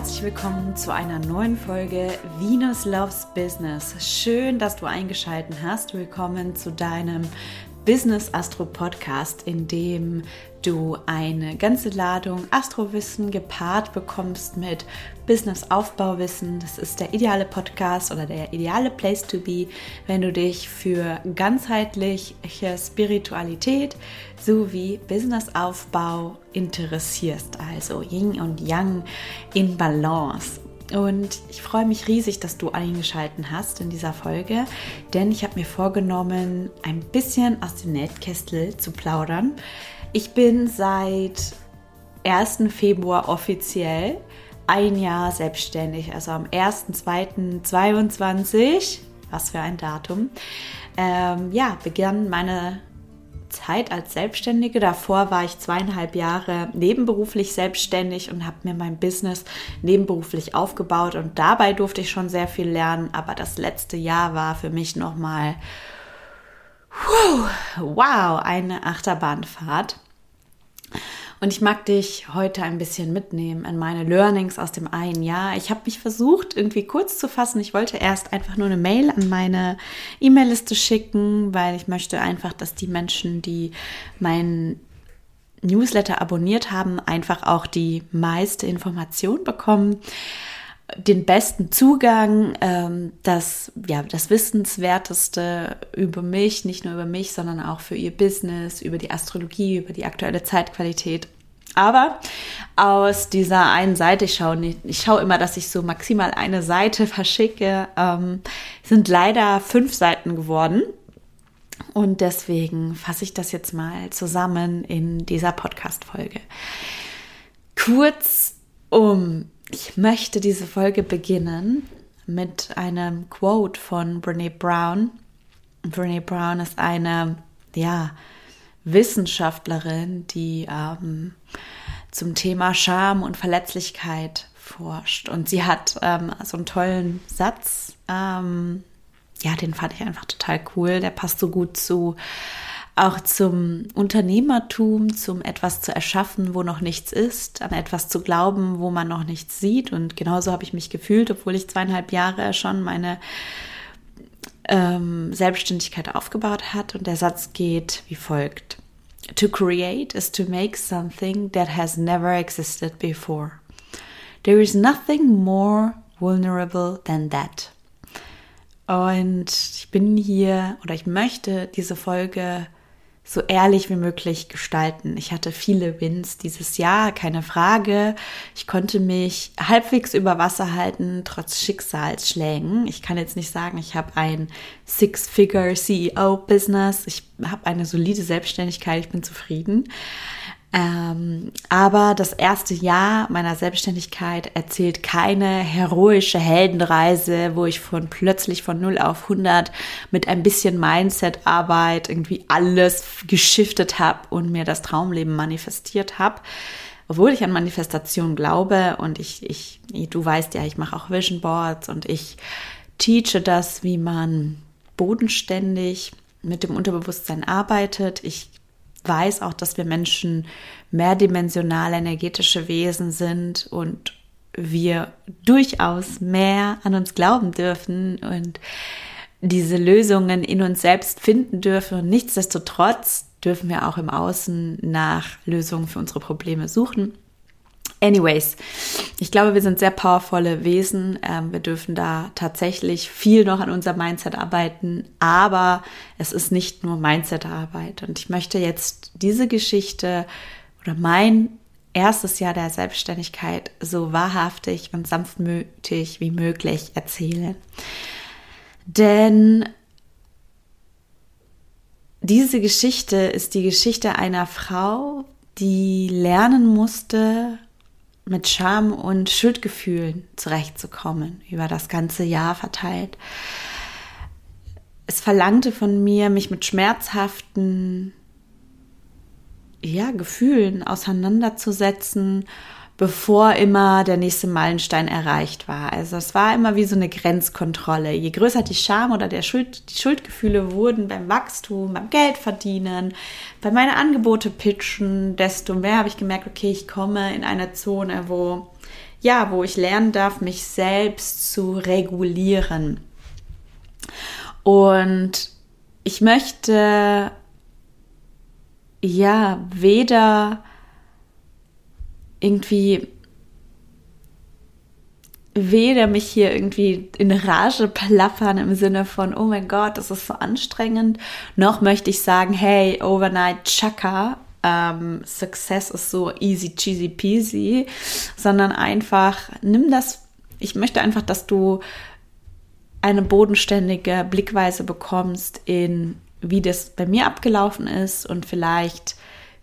herzlich willkommen zu einer neuen Folge Venus Loves Business. Schön, dass du eingeschaltet hast. Willkommen zu deinem Business Astro Podcast, in dem du eine ganze Ladung Astrowissen gepaart bekommst mit Business Aufbauwissen. Das ist der ideale Podcast oder der ideale Place to be, wenn du dich für ganzheitliche Spiritualität sowie Business Aufbau interessierst. Also Yin und Yang in Balance. Und ich freue mich riesig, dass du eingeschaltet hast in dieser Folge, denn ich habe mir vorgenommen, ein bisschen aus dem Netkestel zu plaudern. Ich bin seit 1. Februar offiziell ein Jahr selbstständig, also am 1.2.22, was für ein Datum, ähm, ja, begann meine Zeit als Selbstständige. Davor war ich zweieinhalb Jahre nebenberuflich selbstständig und habe mir mein Business nebenberuflich aufgebaut und dabei durfte ich schon sehr viel lernen. Aber das letzte Jahr war für mich nochmal wow, eine Achterbahnfahrt. Und ich mag dich heute ein bisschen mitnehmen in meine Learnings aus dem einen Jahr. Ich habe mich versucht, irgendwie kurz zu fassen. Ich wollte erst einfach nur eine Mail an meine E-Mail-Liste schicken, weil ich möchte einfach, dass die Menschen, die meinen Newsletter abonniert haben, einfach auch die meiste Information bekommen den besten Zugang, ähm, das, ja, das Wissenswerteste über mich, nicht nur über mich, sondern auch für ihr Business, über die Astrologie, über die aktuelle Zeitqualität. Aber aus dieser einen Seite, ich schaue, nicht, ich schaue immer, dass ich so maximal eine Seite verschicke, ähm, sind leider fünf Seiten geworden. Und deswegen fasse ich das jetzt mal zusammen in dieser Podcast-Folge. Kurz um ich möchte diese Folge beginnen mit einem Quote von Brene Brown. Brene Brown ist eine, ja, Wissenschaftlerin, die ähm, zum Thema Scham und Verletzlichkeit forscht. Und sie hat ähm, so einen tollen Satz, ähm, ja, den fand ich einfach total cool. Der passt so gut zu auch zum Unternehmertum, zum etwas zu erschaffen, wo noch nichts ist, an etwas zu glauben, wo man noch nichts sieht. Und genauso habe ich mich gefühlt, obwohl ich zweieinhalb Jahre schon meine ähm, Selbstständigkeit aufgebaut hat. Und der Satz geht wie folgt. To create is to make something that has never existed before. There is nothing more vulnerable than that. Und ich bin hier oder ich möchte diese Folge so ehrlich wie möglich gestalten. Ich hatte viele Wins dieses Jahr, keine Frage. Ich konnte mich halbwegs über Wasser halten, trotz Schicksalsschlägen. Ich kann jetzt nicht sagen, ich habe ein Six-Figure CEO-Business. Ich habe eine solide Selbstständigkeit, ich bin zufrieden. Ähm, aber das erste Jahr meiner Selbstständigkeit erzählt keine heroische Heldenreise, wo ich von plötzlich von 0 auf 100 mit ein bisschen Mindset-Arbeit irgendwie alles geschiftet habe und mir das Traumleben manifestiert habe. Obwohl ich an Manifestation glaube und ich, ich, du weißt ja, ich mache auch Vision Boards und ich teache das, wie man bodenständig mit dem Unterbewusstsein arbeitet. Ich weiß auch, dass wir Menschen mehrdimensionale energetische Wesen sind und wir durchaus mehr an uns glauben dürfen und diese Lösungen in uns selbst finden dürfen. Und nichtsdestotrotz dürfen wir auch im Außen nach Lösungen für unsere Probleme suchen. Anyways, ich glaube, wir sind sehr powervolle Wesen. Ähm, wir dürfen da tatsächlich viel noch an unserem Mindset arbeiten, aber es ist nicht nur Mindset-Arbeit. Und ich möchte jetzt diese Geschichte oder mein erstes Jahr der Selbstständigkeit so wahrhaftig und sanftmütig wie möglich erzählen. Denn diese Geschichte ist die Geschichte einer Frau, die lernen musste, mit Scham und Schuldgefühlen zurechtzukommen, über das ganze Jahr verteilt. Es verlangte von mir, mich mit schmerzhaften ja, Gefühlen auseinanderzusetzen bevor immer der nächste Meilenstein erreicht war. Also es war immer wie so eine Grenzkontrolle. Je größer die Scham oder der Schuld, die Schuldgefühle wurden beim Wachstum, beim Geldverdienen, bei meinen Angebote pitchen, desto mehr habe ich gemerkt, okay, ich komme in eine Zone, wo ja, wo ich lernen darf, mich selbst zu regulieren. Und ich möchte ja weder irgendwie weder mich hier irgendwie in Rage plappern im Sinne von, oh mein Gott, das ist so anstrengend, noch möchte ich sagen, hey, Overnight Chaka, ähm, Success ist so easy cheesy peasy, sondern einfach nimm das, ich möchte einfach, dass du eine bodenständige Blickweise bekommst in, wie das bei mir abgelaufen ist und vielleicht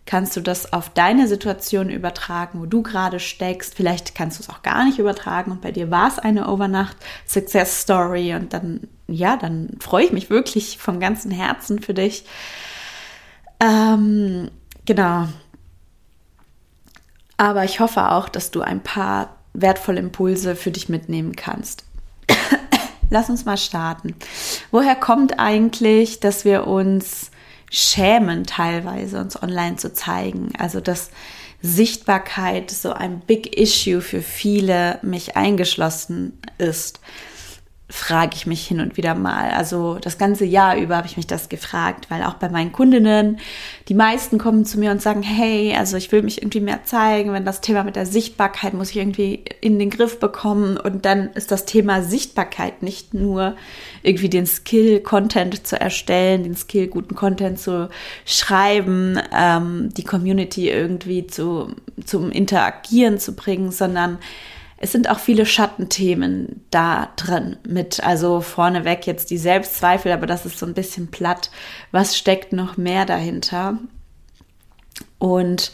kannst du das auf deine Situation übertragen, wo du gerade steckst. Vielleicht kannst du es auch gar nicht übertragen und bei dir war es eine Overnacht Success Story und dann, ja, dann freue ich mich wirklich vom ganzen Herzen für dich. Ähm, genau. Aber ich hoffe auch, dass du ein paar wertvolle Impulse für dich mitnehmen kannst. Lass uns mal starten. Woher kommt eigentlich, dass wir uns schämen, teilweise uns online zu zeigen? Also, dass Sichtbarkeit so ein Big Issue für viele, mich eingeschlossen ist frage ich mich hin und wieder mal. Also das ganze Jahr über habe ich mich das gefragt, weil auch bei meinen Kundinnen, die meisten kommen zu mir und sagen, hey, also ich will mich irgendwie mehr zeigen, wenn das Thema mit der Sichtbarkeit muss ich irgendwie in den Griff bekommen und dann ist das Thema Sichtbarkeit nicht nur irgendwie den Skill, Content zu erstellen, den Skill, guten Content zu schreiben, ähm, die Community irgendwie zu, zum Interagieren zu bringen, sondern es sind auch viele Schattenthemen da drin mit. Also vorneweg jetzt die Selbstzweifel, aber das ist so ein bisschen platt. Was steckt noch mehr dahinter? Und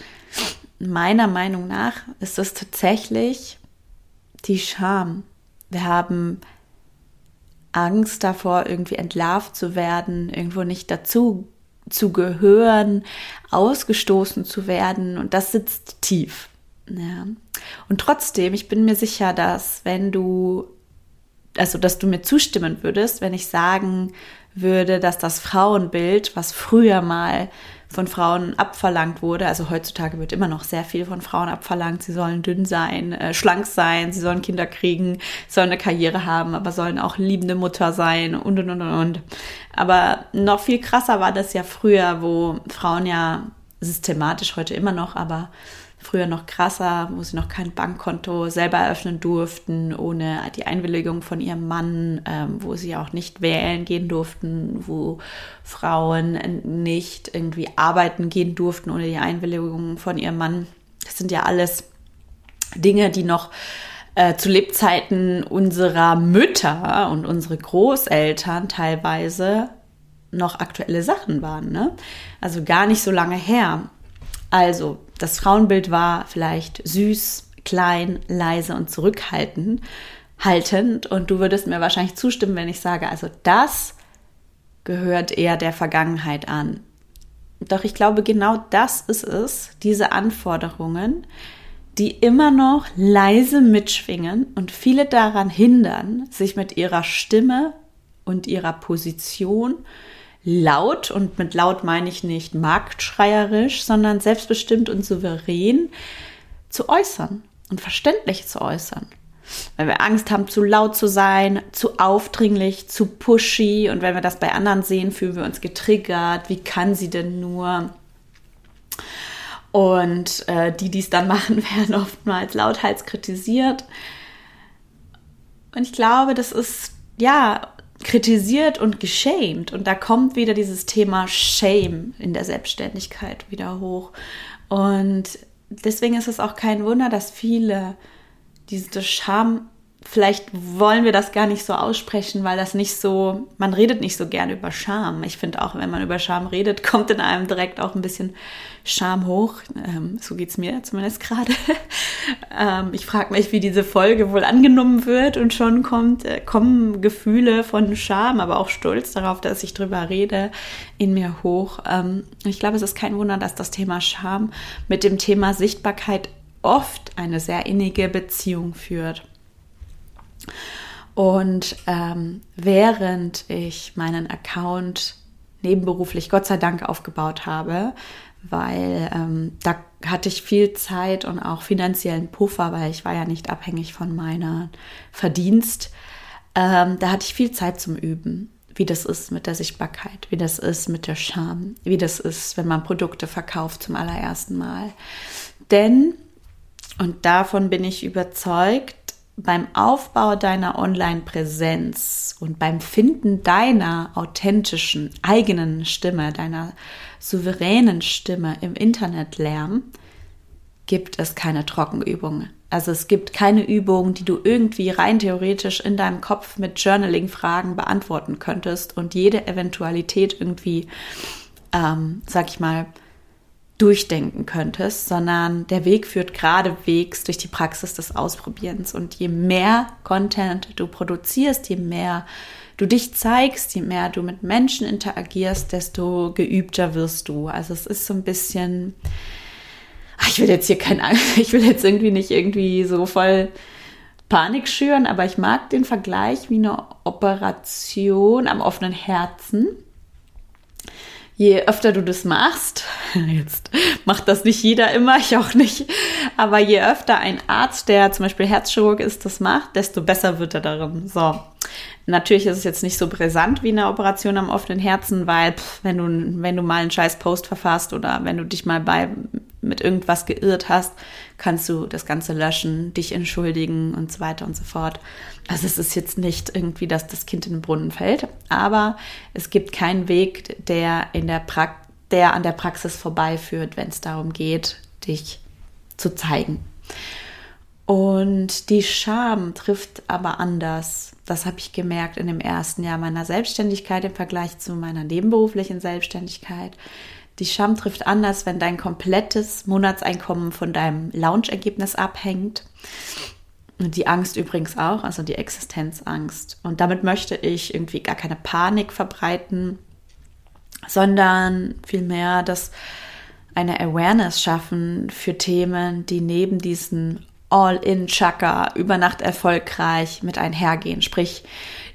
meiner Meinung nach ist es tatsächlich die Scham. Wir haben Angst davor, irgendwie entlarvt zu werden, irgendwo nicht dazu zu gehören, ausgestoßen zu werden. Und das sitzt tief. Ja. Und trotzdem, ich bin mir sicher, dass wenn du, also dass du mir zustimmen würdest, wenn ich sagen würde, dass das Frauenbild, was früher mal von Frauen abverlangt wurde, also heutzutage wird immer noch sehr viel von Frauen abverlangt, sie sollen dünn sein, äh, schlank sein, sie sollen Kinder kriegen, sollen eine Karriere haben, aber sollen auch liebende Mutter sein und und und und. Aber noch viel krasser war das ja früher, wo Frauen ja systematisch heute immer noch, aber früher noch krasser, wo sie noch kein Bankkonto selber eröffnen durften, ohne die Einwilligung von ihrem Mann, ähm, wo sie auch nicht wählen gehen durften, wo Frauen nicht irgendwie arbeiten gehen durften ohne die Einwilligung von ihrem Mann. Das sind ja alles Dinge, die noch äh, zu Lebzeiten unserer Mütter und unsere Großeltern teilweise noch aktuelle Sachen waren. Ne? Also gar nicht so lange her. Also, das Frauenbild war vielleicht süß, klein, leise und zurückhaltend. Haltend. Und du würdest mir wahrscheinlich zustimmen, wenn ich sage, also das gehört eher der Vergangenheit an. Doch ich glaube, genau das ist es, diese Anforderungen, die immer noch leise mitschwingen und viele daran hindern, sich mit ihrer Stimme und ihrer Position laut, und mit laut meine ich nicht marktschreierisch, sondern selbstbestimmt und souverän zu äußern und verständlich zu äußern. Wenn wir Angst haben, zu laut zu sein, zu aufdringlich, zu pushy und wenn wir das bei anderen sehen, fühlen wir uns getriggert. Wie kann sie denn nur? Und äh, die, die es dann machen, werden oftmals lauthals kritisiert. Und ich glaube, das ist ja kritisiert und geschämt. Und da kommt wieder dieses Thema Shame in der Selbstständigkeit wieder hoch. Und deswegen ist es auch kein Wunder, dass viele diese Scham vielleicht wollen wir das gar nicht so aussprechen, weil das nicht so, man redet nicht so gerne über Scham. Ich finde auch, wenn man über Scham redet, kommt in einem direkt auch ein bisschen Scham hoch. Ähm, so es mir zumindest gerade. ähm, ich frage mich, wie diese Folge wohl angenommen wird und schon kommt, äh, kommen Gefühle von Scham, aber auch Stolz darauf, dass ich drüber rede, in mir hoch. Ähm, ich glaube, es ist kein Wunder, dass das Thema Scham mit dem Thema Sichtbarkeit oft eine sehr innige Beziehung führt. Und ähm, während ich meinen Account nebenberuflich Gott sei Dank aufgebaut habe, weil ähm, da hatte ich viel Zeit und auch finanziellen Puffer, weil ich war ja nicht abhängig von meiner Verdienst. Ähm, da hatte ich viel Zeit zum Üben, wie das ist mit der Sichtbarkeit, wie das ist mit der Scham, wie das ist, wenn man Produkte verkauft zum allerersten Mal. Denn, und davon bin ich überzeugt, beim Aufbau deiner Online-Präsenz und beim Finden deiner authentischen eigenen Stimme, deiner souveränen Stimme im Internetlärm, gibt es keine Trockenübungen. Also es gibt keine Übung, die du irgendwie rein theoretisch in deinem Kopf mit Journaling-Fragen beantworten könntest und jede Eventualität irgendwie, ähm, sag ich mal, durchdenken könntest, sondern der Weg führt geradewegs durch die Praxis des Ausprobierens. Und je mehr Content du produzierst, je mehr du dich zeigst, je mehr du mit Menschen interagierst, desto geübter wirst du. Also es ist so ein bisschen, ich will jetzt hier kein, ich will jetzt irgendwie nicht irgendwie so voll Panik schüren, aber ich mag den Vergleich wie eine Operation am offenen Herzen je öfter du das machst, jetzt macht das nicht jeder immer, ich auch nicht, aber je öfter ein Arzt, der zum Beispiel Herzchirurg ist, das macht, desto besser wird er darin. So. Natürlich ist es jetzt nicht so brisant wie eine Operation am offenen Herzen, weil pff, wenn du wenn du mal einen scheiß Post verfasst oder wenn du dich mal bei mit irgendwas geirrt hast, kannst du das Ganze löschen, dich entschuldigen und so weiter und so fort. Also es ist jetzt nicht irgendwie, dass das Kind in den Brunnen fällt, aber es gibt keinen Weg, der in der pra der an der Praxis vorbeiführt, wenn es darum geht, dich zu zeigen. Und die Scham trifft aber anders. Das habe ich gemerkt in dem ersten Jahr meiner Selbstständigkeit im Vergleich zu meiner nebenberuflichen Selbstständigkeit. Die Scham trifft anders, wenn dein komplettes Monatseinkommen von deinem Launchergebnis abhängt. Und die Angst übrigens auch, also die Existenzangst. Und damit möchte ich irgendwie gar keine Panik verbreiten, sondern vielmehr das eine Awareness schaffen für Themen, die neben diesen All-in-Chakra über Nacht erfolgreich mit einhergehen. Sprich,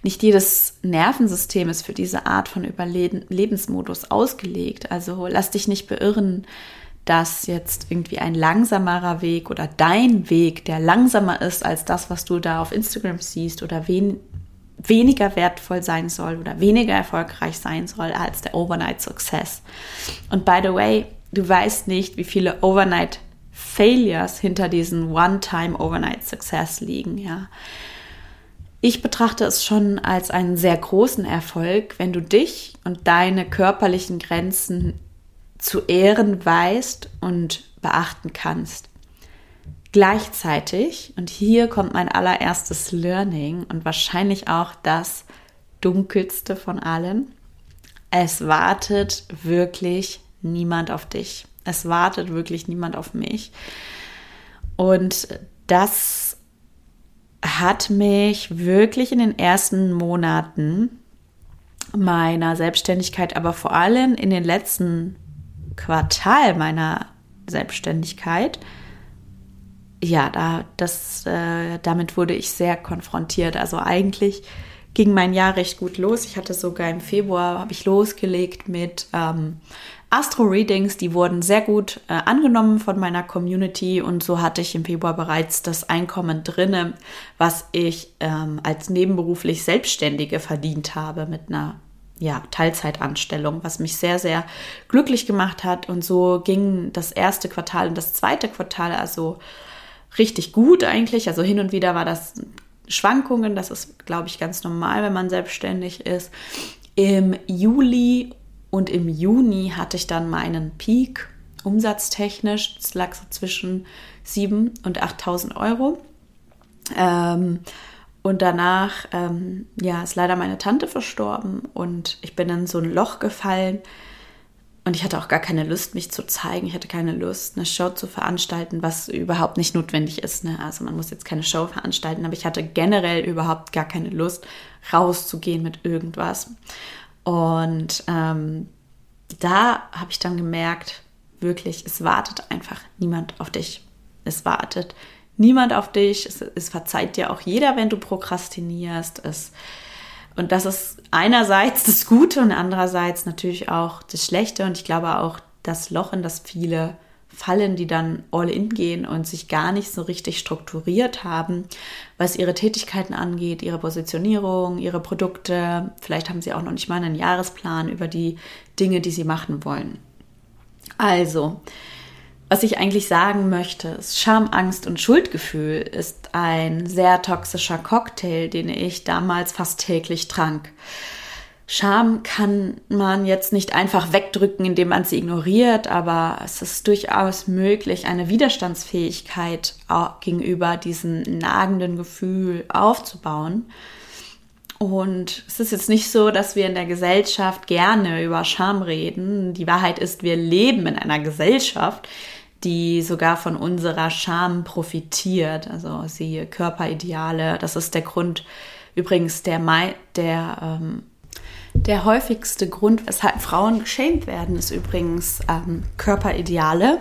nicht jedes Nervensystem ist für diese Art von Überlebensmodus ausgelegt. Also lass dich nicht beirren, dass jetzt irgendwie ein langsamerer Weg oder dein Weg, der langsamer ist als das, was du da auf Instagram siehst oder wen, weniger wertvoll sein soll oder weniger erfolgreich sein soll als der Overnight Success. Und by the way, du weißt nicht, wie viele Overnight Failures hinter diesen One-Time Overnight Success liegen, ja. Ich betrachte es schon als einen sehr großen Erfolg, wenn du dich und deine körperlichen Grenzen zu ehren weißt und beachten kannst. Gleichzeitig, und hier kommt mein allererstes Learning und wahrscheinlich auch das dunkelste von allen, es wartet wirklich niemand auf dich. Es wartet wirklich niemand auf mich. Und das hat mich wirklich in den ersten Monaten meiner Selbstständigkeit, aber vor allem in den letzten Quartal meiner Selbstständigkeit, ja, da, das, äh, damit wurde ich sehr konfrontiert. Also eigentlich ging mein Jahr recht gut los. Ich hatte sogar im Februar, habe ich losgelegt mit ähm, Astro-Readings, die wurden sehr gut äh, angenommen von meiner Community und so hatte ich im Februar bereits das Einkommen drinne, was ich ähm, als nebenberuflich Selbstständige verdient habe mit einer ja, Teilzeitanstellung, was mich sehr, sehr glücklich gemacht hat. Und so ging das erste Quartal und das zweite Quartal also richtig gut eigentlich. Also hin und wieder war das Schwankungen, das ist, glaube ich, ganz normal, wenn man selbstständig ist. Im Juli und im Juni hatte ich dann meinen Peak umsatztechnisch. Das lag so zwischen 7.000 und 8.000 Euro. Ähm, und danach, ähm, ja, ist leider meine Tante verstorben und ich bin in so ein Loch gefallen. Und ich hatte auch gar keine Lust, mich zu zeigen. Ich hatte keine Lust, eine Show zu veranstalten, was überhaupt nicht notwendig ist. Ne? Also man muss jetzt keine Show veranstalten, aber ich hatte generell überhaupt gar keine Lust, rauszugehen mit irgendwas. Und ähm, da habe ich dann gemerkt, wirklich, es wartet einfach niemand auf dich. Es wartet niemand auf dich. Es, es verzeiht dir auch jeder, wenn du prokrastinierst. Es und das ist einerseits das Gute und andererseits natürlich auch das Schlechte. Und ich glaube auch das Loch, in das viele fallen, die dann all in gehen und sich gar nicht so richtig strukturiert haben, was ihre Tätigkeiten angeht, ihre Positionierung, ihre Produkte. Vielleicht haben sie auch noch nicht mal einen Jahresplan über die Dinge, die sie machen wollen. Also, was ich eigentlich sagen möchte, ist, Scham, Angst und Schuldgefühl ist ein sehr toxischer Cocktail, den ich damals fast täglich trank. Scham kann man jetzt nicht einfach wegdrücken, indem man sie ignoriert, aber es ist durchaus möglich, eine Widerstandsfähigkeit gegenüber diesem nagenden Gefühl aufzubauen. Und es ist jetzt nicht so, dass wir in der Gesellschaft gerne über Scham reden. Die Wahrheit ist, wir leben in einer Gesellschaft, die sogar von unserer Scham profitiert. Also siehe Körperideale. Das ist der Grund übrigens der, der, ähm, der häufigste Grund, weshalb Frauen geschämt werden, ist übrigens ähm, Körperideale.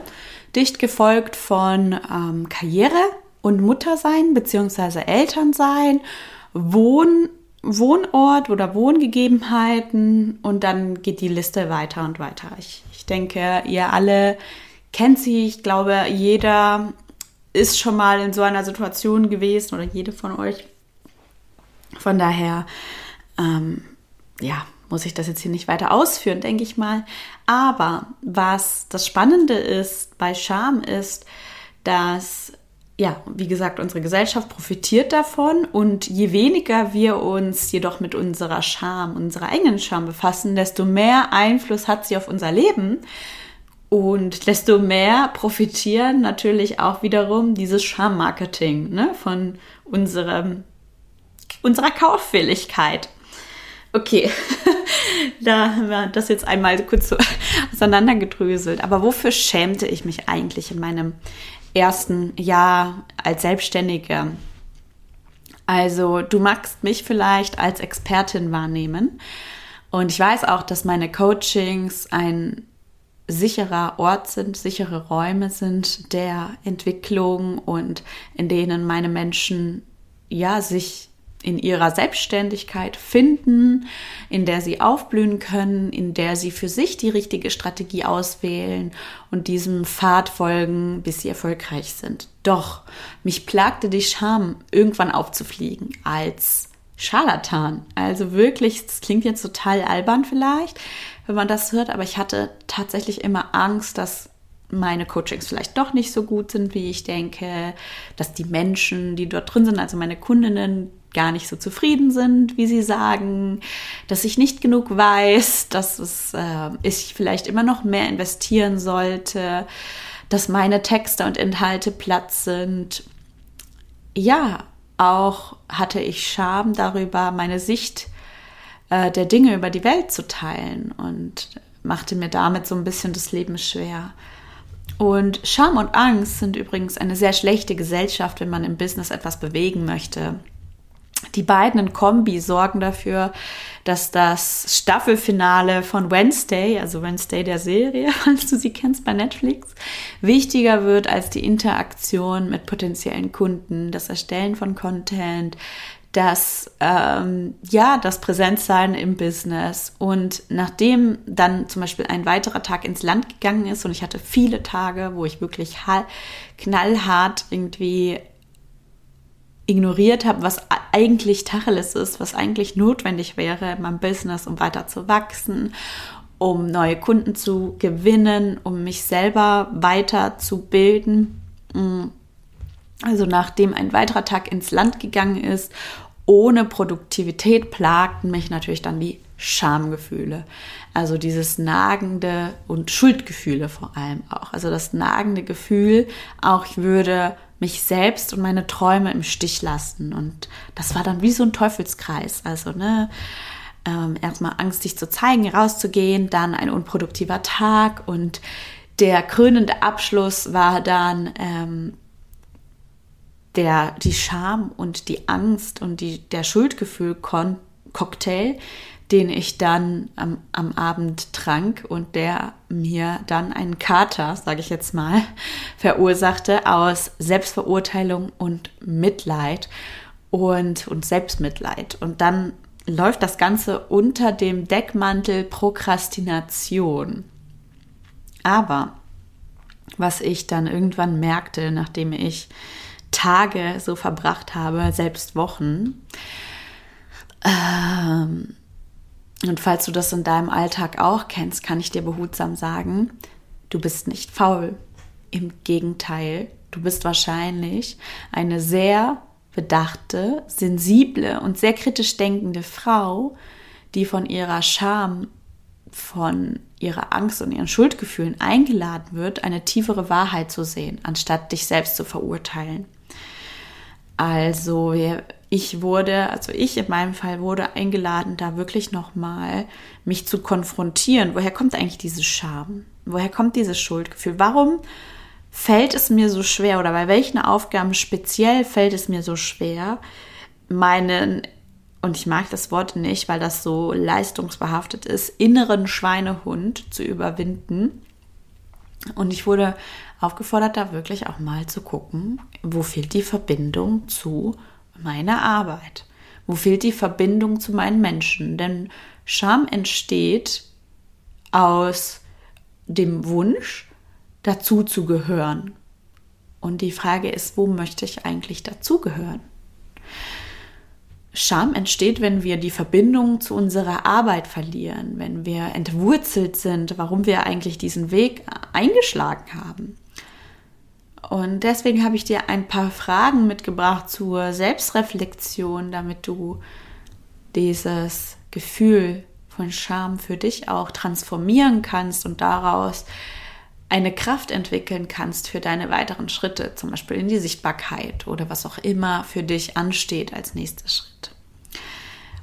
Dicht gefolgt von ähm, Karriere und Muttersein bzw. Elternsein, Wohn, Wohnort oder Wohngegebenheiten und dann geht die Liste weiter und weiter. Ich, ich denke, ihr alle kennt sie. Ich glaube, jeder ist schon mal in so einer Situation gewesen oder jede von euch. Von daher, ähm, ja, muss ich das jetzt hier nicht weiter ausführen, denke ich mal. Aber was das Spannende ist bei Scham ist, dass ja, wie gesagt, unsere Gesellschaft profitiert davon und je weniger wir uns jedoch mit unserer Scham, unserer eigenen Scham befassen, desto mehr Einfluss hat sie auf unser Leben und desto mehr profitieren natürlich auch wiederum dieses Scham-Marketing ne, von unserem, unserer Kauffähigkeit. Okay, da haben wir das jetzt einmal kurz so auseinandergedröselt. Aber wofür schämte ich mich eigentlich in meinem ersten Jahr als Selbstständige? Also du magst mich vielleicht als Expertin wahrnehmen. Und ich weiß auch, dass meine Coachings ein sicherer Ort sind, sichere Räume sind der Entwicklung und in denen meine Menschen ja sich in ihrer Selbstständigkeit finden, in der sie aufblühen können, in der sie für sich die richtige Strategie auswählen und diesem Pfad folgen, bis sie erfolgreich sind. Doch mich plagte die Scham, irgendwann aufzufliegen als Scharlatan. Also wirklich, das klingt jetzt total albern vielleicht, wenn man das hört, aber ich hatte tatsächlich immer Angst, dass meine Coachings vielleicht doch nicht so gut sind, wie ich denke, dass die Menschen, die dort drin sind, also meine Kundinnen, gar nicht so zufrieden sind, wie sie sagen, dass ich nicht genug weiß, dass es, äh, ich vielleicht immer noch mehr investieren sollte, dass meine Texte und Inhalte Platz sind. Ja, auch hatte ich Scham darüber, meine Sicht äh, der Dinge über die Welt zu teilen und machte mir damit so ein bisschen das Leben schwer. Und Scham und Angst sind übrigens eine sehr schlechte Gesellschaft, wenn man im Business etwas bewegen möchte. Die beiden in Kombi sorgen dafür, dass das Staffelfinale von Wednesday, also Wednesday der Serie, falls du sie kennst bei Netflix, wichtiger wird als die Interaktion mit potenziellen Kunden, das Erstellen von Content, das ähm, ja das Präsenzsein im Business. Und nachdem dann zum Beispiel ein weiterer Tag ins Land gegangen ist und ich hatte viele Tage, wo ich wirklich knallhart irgendwie ignoriert habe, was eigentlich Tacheles ist, was eigentlich notwendig wäre in meinem Business, um weiter zu wachsen, um neue Kunden zu gewinnen, um mich selber weiter zu bilden. Mm. Also nachdem ein weiterer Tag ins Land gegangen ist ohne Produktivität plagten mich natürlich dann die Schamgefühle. Also dieses nagende und Schuldgefühle vor allem auch. Also das nagende Gefühl, auch ich würde mich selbst und meine Träume im Stich lassen. Und das war dann wie so ein Teufelskreis. Also, ne, ähm, erstmal Angst, sich zu zeigen, rauszugehen, dann ein unproduktiver Tag und der krönende Abschluss war dann ähm, der, die Scham und die Angst und die, der Schuldgefühl-Cocktail, den ich dann am, am Abend trank und der mir dann einen Kater, sage ich jetzt mal, verursachte aus Selbstverurteilung und Mitleid und, und Selbstmitleid. Und dann läuft das Ganze unter dem Deckmantel Prokrastination. Aber was ich dann irgendwann merkte, nachdem ich Tage so verbracht habe, selbst Wochen, ähm, und falls du das in deinem Alltag auch kennst, kann ich dir behutsam sagen, du bist nicht faul. Im Gegenteil, du bist wahrscheinlich eine sehr bedachte, sensible und sehr kritisch denkende Frau, die von ihrer Scham, von ihrer Angst und ihren Schuldgefühlen eingeladen wird, eine tiefere Wahrheit zu sehen, anstatt dich selbst zu verurteilen. Also ich wurde, also ich in meinem Fall wurde eingeladen, da wirklich nochmal mich zu konfrontieren. Woher kommt eigentlich diese Scham? Woher kommt dieses Schuldgefühl? Warum fällt es mir so schwer oder bei welchen Aufgaben speziell fällt es mir so schwer, meinen, und ich mag das Wort nicht, weil das so leistungsbehaftet ist, inneren Schweinehund zu überwinden. Und ich wurde aufgefordert, da wirklich auch mal zu gucken, wo fehlt die Verbindung zu meiner Arbeit? Wo fehlt die Verbindung zu meinen Menschen? Denn Scham entsteht aus dem Wunsch, dazu zu gehören. Und die Frage ist, wo möchte ich eigentlich dazugehören? Scham entsteht, wenn wir die Verbindung zu unserer Arbeit verlieren, wenn wir entwurzelt sind, warum wir eigentlich diesen Weg eingeschlagen haben. Und deswegen habe ich dir ein paar Fragen mitgebracht zur Selbstreflexion, damit du dieses Gefühl von Scham für dich auch transformieren kannst und daraus eine Kraft entwickeln kannst für deine weiteren Schritte, zum Beispiel in die Sichtbarkeit oder was auch immer für dich ansteht als nächster Schritt.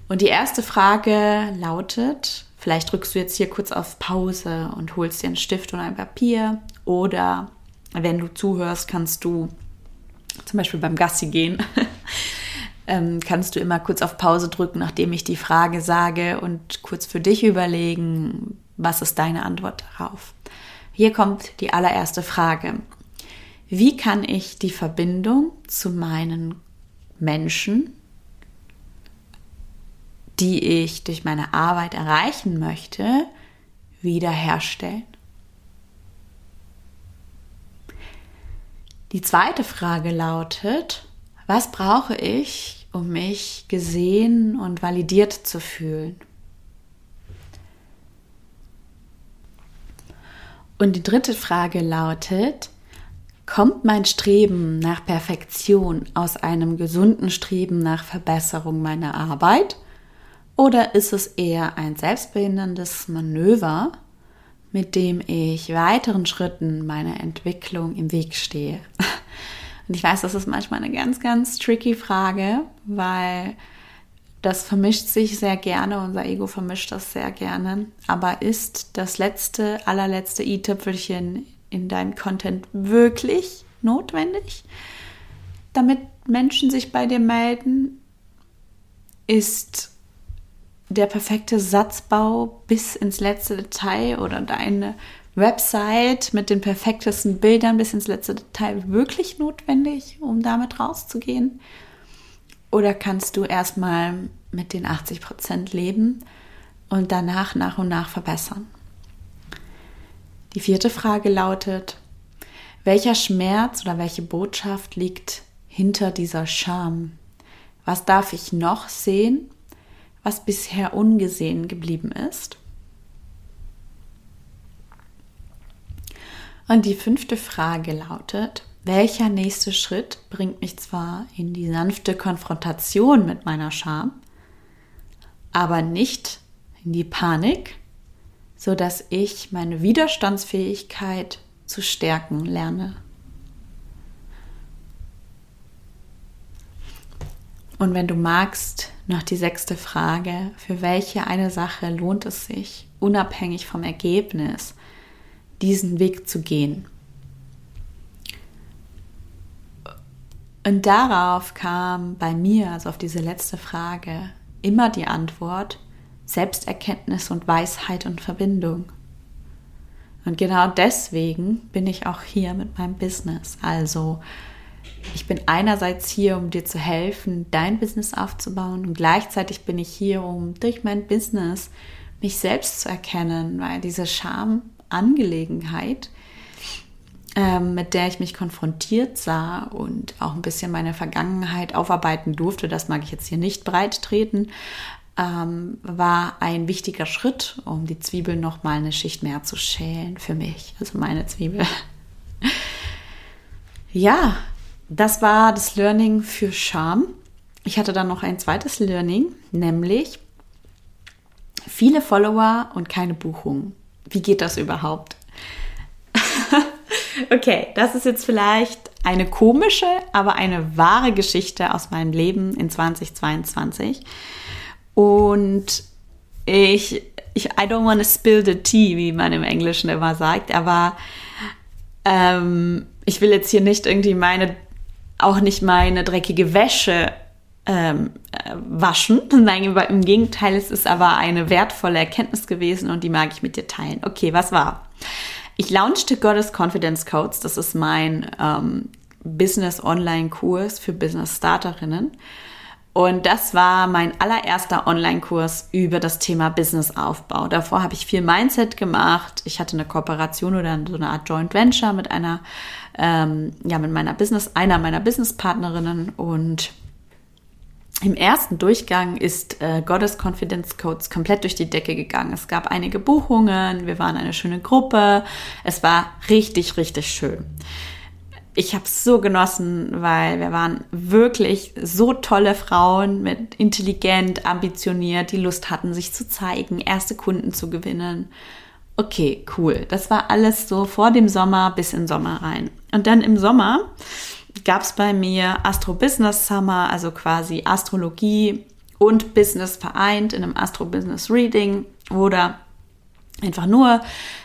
Und die erste Frage lautet, vielleicht drückst du jetzt hier kurz auf Pause und holst dir einen Stift und ein Papier oder wenn du zuhörst, kannst du zum Beispiel beim Gassi gehen, ähm, kannst du immer kurz auf Pause drücken, nachdem ich die Frage sage und kurz für dich überlegen, was ist deine Antwort darauf. Hier kommt die allererste Frage. Wie kann ich die Verbindung zu meinen Menschen, die ich durch meine Arbeit erreichen möchte, wiederherstellen? Die zweite Frage lautet, was brauche ich, um mich gesehen und validiert zu fühlen? Und die dritte Frage lautet, kommt mein Streben nach Perfektion aus einem gesunden Streben nach Verbesserung meiner Arbeit? Oder ist es eher ein selbstbehinderndes Manöver, mit dem ich weiteren Schritten meiner Entwicklung im Weg stehe? Und ich weiß, das ist manchmal eine ganz, ganz tricky Frage, weil das vermischt sich sehr gerne, unser Ego vermischt das sehr gerne. Aber ist das letzte, allerletzte i-Tüpfelchen in deinem Content wirklich notwendig, damit Menschen sich bei dir melden? Ist der perfekte Satzbau bis ins letzte Detail oder deine Website mit den perfektesten Bildern bis ins letzte Detail wirklich notwendig, um damit rauszugehen? Oder kannst du erstmal mit den 80 Prozent leben und danach nach und nach verbessern? Die vierte Frage lautet, welcher Schmerz oder welche Botschaft liegt hinter dieser Scham? Was darf ich noch sehen, was bisher ungesehen geblieben ist? Und die fünfte Frage lautet, welcher nächste Schritt bringt mich zwar in die sanfte Konfrontation mit meiner Scham, aber nicht in die Panik, so dass ich meine Widerstandsfähigkeit zu stärken lerne. Und wenn du magst, noch die sechste Frage, für welche eine Sache lohnt es sich, unabhängig vom Ergebnis, diesen Weg zu gehen? Und darauf kam bei mir, also auf diese letzte Frage, immer die Antwort Selbsterkenntnis und Weisheit und Verbindung. Und genau deswegen bin ich auch hier mit meinem Business. Also ich bin einerseits hier, um dir zu helfen, dein Business aufzubauen und gleichzeitig bin ich hier, um durch mein Business mich selbst zu erkennen, weil diese Schamangelegenheit, ähm, mit der ich mich konfrontiert sah und auch ein bisschen meine Vergangenheit aufarbeiten durfte, das mag ich jetzt hier nicht breit treten, ähm, war ein wichtiger Schritt, um die Zwiebel noch mal eine Schicht mehr zu schälen für mich, also meine Zwiebel. ja, das war das Learning für Scham. Ich hatte dann noch ein zweites Learning, nämlich viele Follower und keine Buchung. Wie geht das überhaupt? okay, das ist jetzt vielleicht eine komische, aber eine wahre Geschichte aus meinem Leben in 2022. Und ich, ich I don't want to spill the tea, wie man im Englischen immer sagt, aber ähm, ich will jetzt hier nicht irgendwie meine, auch nicht meine dreckige Wäsche ähm, äh, waschen. Nein, im Gegenteil, es ist aber eine wertvolle Erkenntnis gewesen und die mag ich mit dir teilen. Okay, was war? Ich launchte Goddess Confidence Codes. Das ist mein ähm, Business Online Kurs für Business Starterinnen. Und das war mein allererster Online-Kurs über das Thema Businessaufbau. Davor habe ich viel Mindset gemacht. Ich hatte eine Kooperation oder so eine Art Joint Venture mit einer, ähm, ja, mit meiner Business, einer meiner Businesspartnerinnen. Und im ersten Durchgang ist äh, Goddess Confidence Codes komplett durch die Decke gegangen. Es gab einige Buchungen, wir waren eine schöne Gruppe. Es war richtig, richtig schön ich habe es so genossen, weil wir waren wirklich so tolle Frauen mit intelligent, ambitioniert, die Lust hatten, sich zu zeigen, erste Kunden zu gewinnen. Okay, cool. Das war alles so vor dem Sommer bis in Sommer rein. Und dann im Sommer gab es bei mir Astro Business Summer, also quasi Astrologie und Business vereint in einem Astro Business Reading oder einfach nur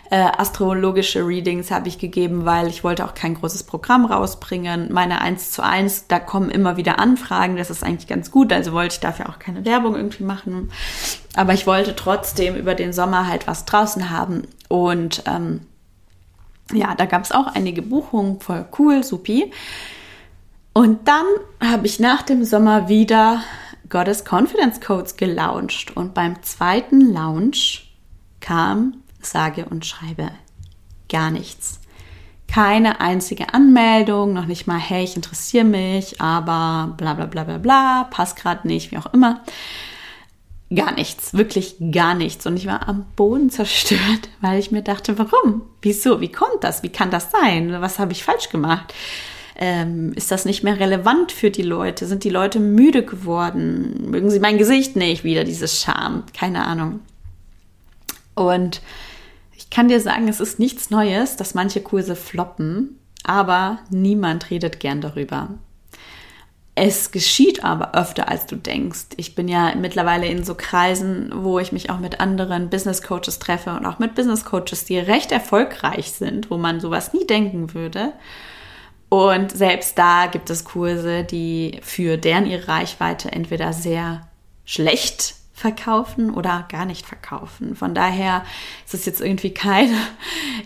äh, astrologische Readings habe ich gegeben, weil ich wollte auch kein großes Programm rausbringen. Meine 1 zu 1, da kommen immer wieder Anfragen, das ist eigentlich ganz gut, also wollte ich dafür auch keine Werbung irgendwie machen. Aber ich wollte trotzdem über den Sommer halt was draußen haben und ähm, ja, da gab es auch einige Buchungen, voll cool, supi. Und dann habe ich nach dem Sommer wieder Goddess Confidence Codes gelauncht und beim zweiten Launch kam sage und schreibe gar nichts. Keine einzige Anmeldung, noch nicht mal, hey, ich interessiere mich, aber bla bla bla bla bla, passt gerade nicht, wie auch immer. Gar nichts, wirklich gar nichts. Und ich war am Boden zerstört, weil ich mir dachte, warum? Wieso? Wie kommt das? Wie kann das sein? Was habe ich falsch gemacht? Ähm, ist das nicht mehr relevant für die Leute? Sind die Leute müde geworden? Mögen sie mein Gesicht nicht? Wieder dieses Scham. Keine Ahnung. Und ich kann dir sagen, es ist nichts Neues, dass manche Kurse floppen, aber niemand redet gern darüber. Es geschieht aber öfter, als du denkst. Ich bin ja mittlerweile in so Kreisen, wo ich mich auch mit anderen Business Coaches treffe und auch mit Business Coaches, die recht erfolgreich sind, wo man sowas nie denken würde. Und selbst da gibt es Kurse, die für deren ihre Reichweite entweder sehr schlecht verkaufen oder gar nicht verkaufen. Von daher ist es jetzt irgendwie keine,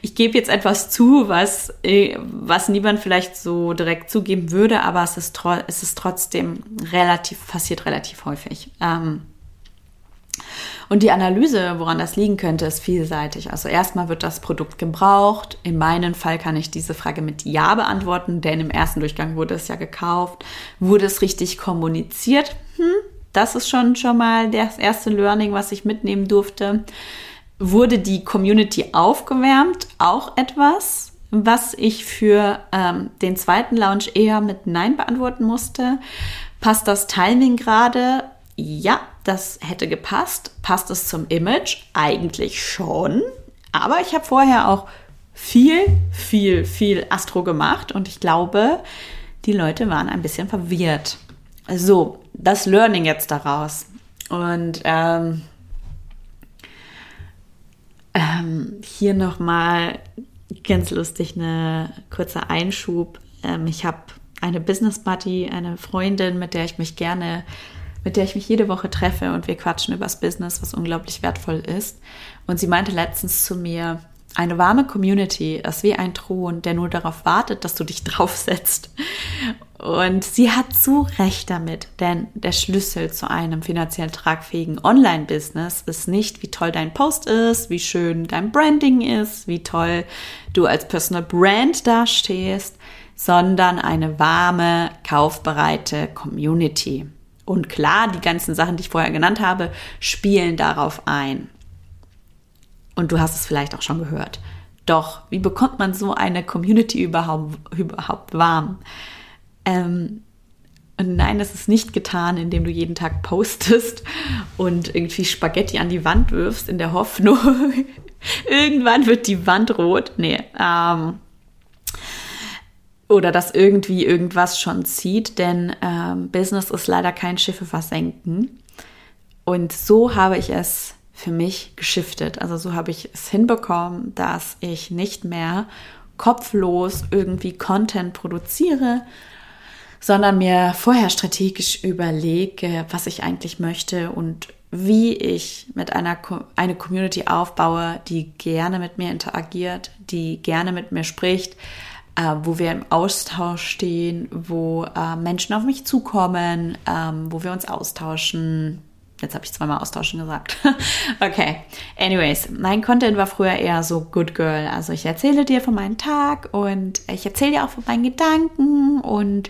ich gebe jetzt etwas zu, was, äh, was niemand vielleicht so direkt zugeben würde, aber es ist, es ist trotzdem relativ, passiert relativ häufig. Ähm, und die Analyse, woran das liegen könnte, ist vielseitig. Also erstmal wird das Produkt gebraucht. In meinem Fall kann ich diese Frage mit Ja beantworten, denn im ersten Durchgang wurde es ja gekauft. Wurde es richtig kommuniziert? Hm, das ist schon, schon mal das erste Learning, was ich mitnehmen durfte. Wurde die Community aufgewärmt? Auch etwas, was ich für ähm, den zweiten Lounge eher mit Nein beantworten musste. Passt das Timing gerade? Ja, das hätte gepasst. Passt es zum Image? Eigentlich schon. Aber ich habe vorher auch viel, viel, viel Astro gemacht und ich glaube, die Leute waren ein bisschen verwirrt. So, das Learning jetzt daraus. Und ähm, ähm, hier nochmal ganz lustig eine kurze Einschub. Ähm, ich habe eine Business Buddy, eine Freundin, mit der ich mich gerne, mit der ich mich jede Woche treffe und wir quatschen übers Business, was unglaublich wertvoll ist. Und sie meinte letztens zu mir, eine warme Community ist wie ein Thron, der nur darauf wartet, dass du dich draufsetzt. Und sie hat zu Recht damit, denn der Schlüssel zu einem finanziell tragfähigen Online-Business ist nicht, wie toll dein Post ist, wie schön dein Branding ist, wie toll du als Personal Brand dastehst, sondern eine warme, kaufbereite Community. Und klar, die ganzen Sachen, die ich vorher genannt habe, spielen darauf ein. Und du hast es vielleicht auch schon gehört. Doch, wie bekommt man so eine Community überhaupt, überhaupt warm? Ähm, und nein, das ist nicht getan, indem du jeden Tag postest und irgendwie Spaghetti an die Wand wirfst, in der Hoffnung, irgendwann wird die Wand rot. Nee, ähm, oder dass irgendwie irgendwas schon zieht, denn ähm, Business ist leider kein Schiffe versenken. Und so habe ich es für mich geschiftet. Also so habe ich es hinbekommen, dass ich nicht mehr kopflos irgendwie Content produziere, sondern mir vorher strategisch überlege, was ich eigentlich möchte und wie ich mit einer eine Community aufbaue, die gerne mit mir interagiert, die gerne mit mir spricht, äh, wo wir im Austausch stehen, wo äh, Menschen auf mich zukommen, ähm, wo wir uns austauschen. Jetzt habe ich zweimal austauschen gesagt. okay. Anyways, mein Content war früher eher so Good Girl. Also ich erzähle dir von meinem Tag und ich erzähle dir auch von meinen Gedanken und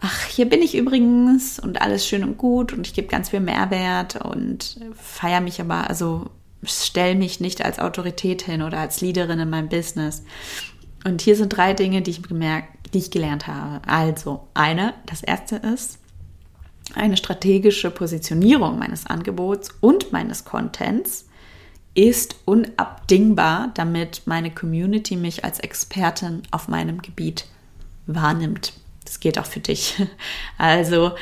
ach, hier bin ich übrigens und alles schön und gut und ich gebe ganz viel Mehrwert und feiere mich aber, also stelle mich nicht als Autorität hin oder als Leaderin in meinem Business. Und hier sind drei Dinge, die ich gemerkt, die ich gelernt habe. Also, eine, das erste ist, eine strategische Positionierung meines Angebots und meines Contents ist unabdingbar, damit meine Community mich als Expertin auf meinem Gebiet wahrnimmt. Das geht auch für dich. Also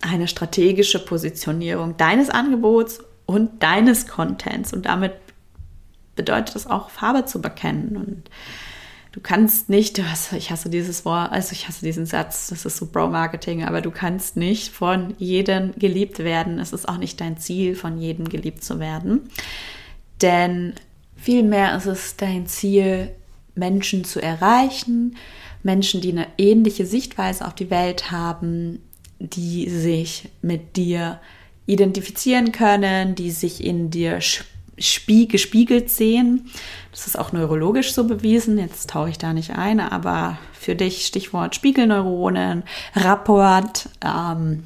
eine strategische Positionierung deines Angebots und deines Contents und damit bedeutet es auch, Farbe zu bekennen. Und du kannst nicht, ich hasse dieses Wort, also ich hasse diesen Satz, das ist so Bro-Marketing, aber du kannst nicht von jedem geliebt werden. Es ist auch nicht dein Ziel, von jedem geliebt zu werden. Denn vielmehr ist es dein Ziel, Menschen zu erreichen, Menschen, die eine ähnliche Sichtweise auf die Welt haben, die sich mit dir identifizieren können, die sich in dir spüren gespiegelt sehen. Das ist auch neurologisch so bewiesen. Jetzt tauche ich da nicht ein, aber für dich Stichwort Spiegelneuronen, Rapport. Ähm,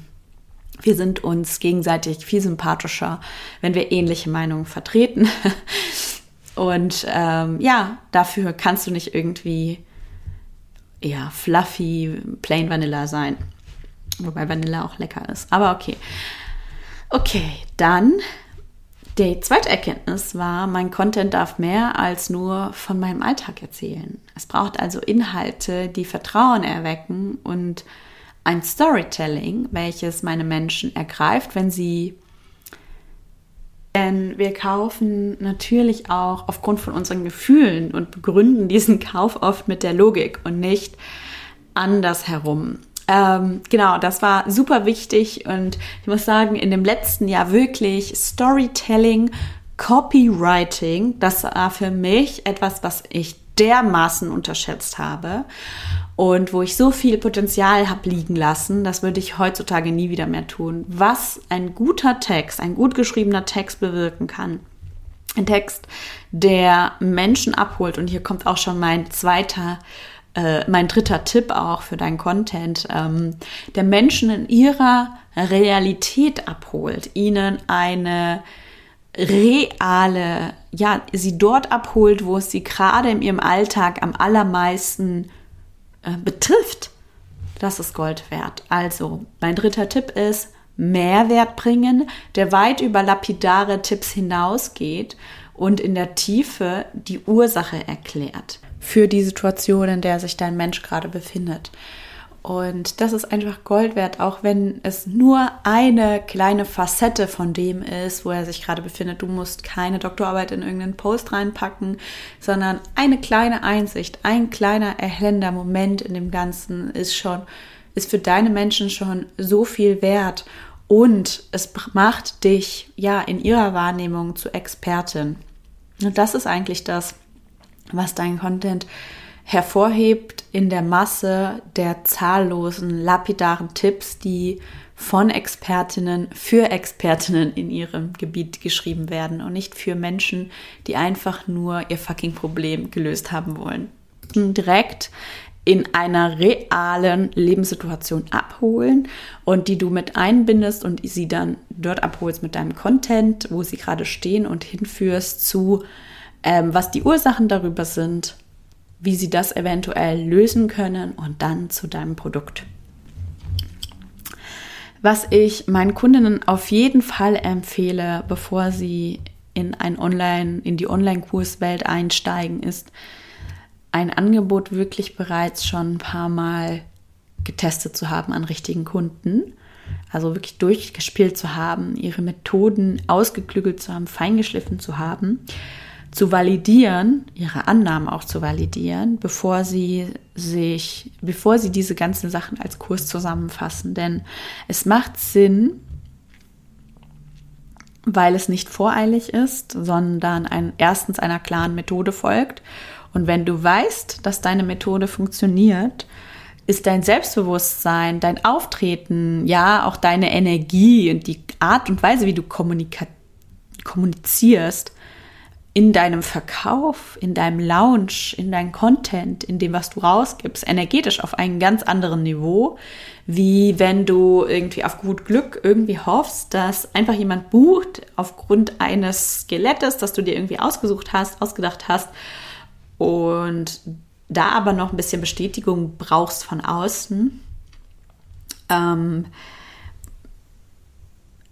wir sind uns gegenseitig viel sympathischer, wenn wir ähnliche Meinungen vertreten. Und ähm, ja, dafür kannst du nicht irgendwie ja, fluffy, plain Vanilla sein. Wobei Vanilla auch lecker ist. Aber okay. Okay, dann die zweite Erkenntnis war, mein Content darf mehr als nur von meinem Alltag erzählen. Es braucht also Inhalte, die Vertrauen erwecken und ein Storytelling, welches meine Menschen ergreift, wenn sie denn wir kaufen natürlich auch aufgrund von unseren Gefühlen und begründen diesen Kauf oft mit der Logik und nicht andersherum. Ähm, genau, das war super wichtig und ich muss sagen, in dem letzten Jahr wirklich Storytelling, Copywriting, das war für mich etwas, was ich dermaßen unterschätzt habe und wo ich so viel Potenzial habe liegen lassen, das würde ich heutzutage nie wieder mehr tun. Was ein guter Text, ein gut geschriebener Text bewirken kann. Ein Text, der Menschen abholt. Und hier kommt auch schon mein zweiter äh, mein dritter Tipp auch für deinen Content, ähm, der Menschen in ihrer Realität abholt, ihnen eine reale, ja, sie dort abholt, wo es sie gerade in ihrem Alltag am allermeisten äh, betrifft. Das ist Gold wert. Also, mein dritter Tipp ist, Mehrwert bringen, der weit über lapidare Tipps hinausgeht und in der Tiefe die Ursache erklärt für die Situation, in der sich dein Mensch gerade befindet. Und das ist einfach Gold wert, auch wenn es nur eine kleine Facette von dem ist, wo er sich gerade befindet. Du musst keine Doktorarbeit in irgendeinen Post reinpacken, sondern eine kleine Einsicht, ein kleiner erhellender Moment in dem Ganzen ist schon, ist für deine Menschen schon so viel wert. Und es macht dich ja in ihrer Wahrnehmung zu Expertin. Und das ist eigentlich das, was dein Content hervorhebt in der Masse der zahllosen lapidaren Tipps, die von Expertinnen für Expertinnen in ihrem Gebiet geschrieben werden und nicht für Menschen, die einfach nur ihr fucking Problem gelöst haben wollen. Direkt in einer realen Lebenssituation abholen und die du mit einbindest und sie dann dort abholst mit deinem Content, wo sie gerade stehen und hinführst zu, ähm, was die Ursachen darüber sind, wie sie das eventuell lösen können und dann zu deinem Produkt. Was ich meinen Kundinnen auf jeden Fall empfehle, bevor sie in ein Online, in die Online-Kurswelt einsteigen, ist ein Angebot wirklich bereits schon ein paar Mal getestet zu haben an richtigen Kunden. Also wirklich durchgespielt zu haben, ihre Methoden ausgeklügelt zu haben, feingeschliffen zu haben zu validieren, ihre Annahmen auch zu validieren, bevor sie sich, bevor sie diese ganzen Sachen als Kurs zusammenfassen. Denn es macht Sinn, weil es nicht voreilig ist, sondern ein, erstens einer klaren Methode folgt. Und wenn du weißt, dass deine Methode funktioniert, ist dein Selbstbewusstsein, dein Auftreten, ja, auch deine Energie und die Art und Weise, wie du kommunizierst, in deinem Verkauf, in deinem Lounge, in deinem Content, in dem, was du rausgibst, energetisch auf einem ganz anderen Niveau, wie wenn du irgendwie auf gut Glück irgendwie hoffst, dass einfach jemand bucht aufgrund eines Skelettes, das du dir irgendwie ausgesucht hast, ausgedacht hast und da aber noch ein bisschen Bestätigung brauchst von außen. Ähm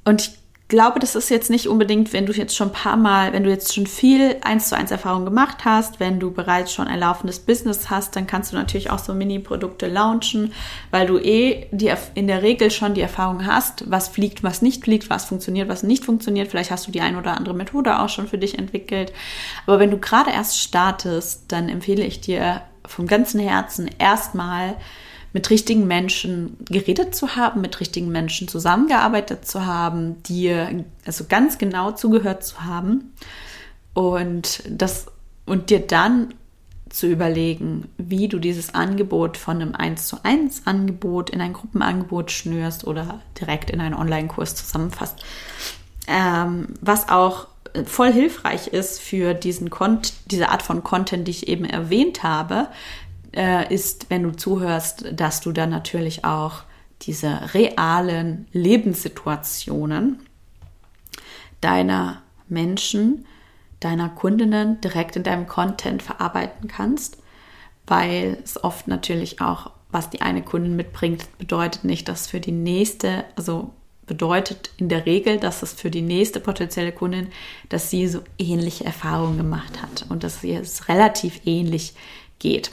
und ich glaube, das ist jetzt nicht unbedingt, wenn du jetzt schon ein paar Mal, wenn du jetzt schon viel eins zu eins Erfahrung gemacht hast, wenn du bereits schon ein laufendes Business hast, dann kannst du natürlich auch so Mini-Produkte launchen, weil du eh die, in der Regel schon die Erfahrung hast, was fliegt, was nicht fliegt, was funktioniert, was nicht funktioniert. Vielleicht hast du die ein oder andere Methode auch schon für dich entwickelt. Aber wenn du gerade erst startest, dann empfehle ich dir vom ganzen Herzen erstmal, mit richtigen Menschen geredet zu haben, mit richtigen Menschen zusammengearbeitet zu haben, dir also ganz genau zugehört zu haben und das und dir dann zu überlegen, wie du dieses Angebot von einem 1 zu 1 Angebot in ein Gruppenangebot schnürst oder direkt in einen Online-Kurs zusammenfasst. Ähm, was auch voll hilfreich ist für diesen diese Art von Content, die ich eben erwähnt habe, äh, ist, wenn du zuhörst, dass du dann natürlich auch diese realen Lebenssituationen deiner Menschen, deiner Kundinnen direkt in deinem Content verarbeiten kannst, weil es oft natürlich auch, was die eine Kundin mitbringt, bedeutet nicht, dass für die nächste, also bedeutet in der Regel, dass es für die nächste potenzielle Kundin, dass sie so ähnliche Erfahrungen gemacht hat und dass es relativ ähnlich geht.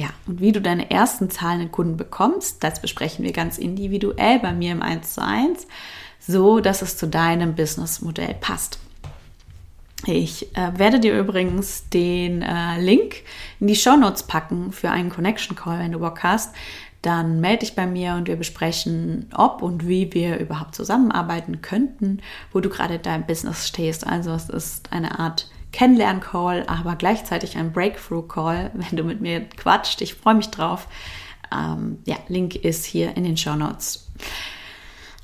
Ja, und wie du deine ersten zahlenden Kunden bekommst, das besprechen wir ganz individuell bei mir im 1 zu 1, so dass es zu deinem Businessmodell passt. Ich äh, werde dir übrigens den äh, Link in die Show Notes packen für einen Connection Call, wenn du Bock hast. Dann melde dich bei mir und wir besprechen, ob und wie wir überhaupt zusammenarbeiten könnten, wo du gerade in deinem Business stehst. Also es ist eine Art Kennenlern-Call, aber gleichzeitig ein Breakthrough-Call, wenn du mit mir quatscht. Ich freue mich drauf. Ähm, ja, Link ist hier in den Show Notes.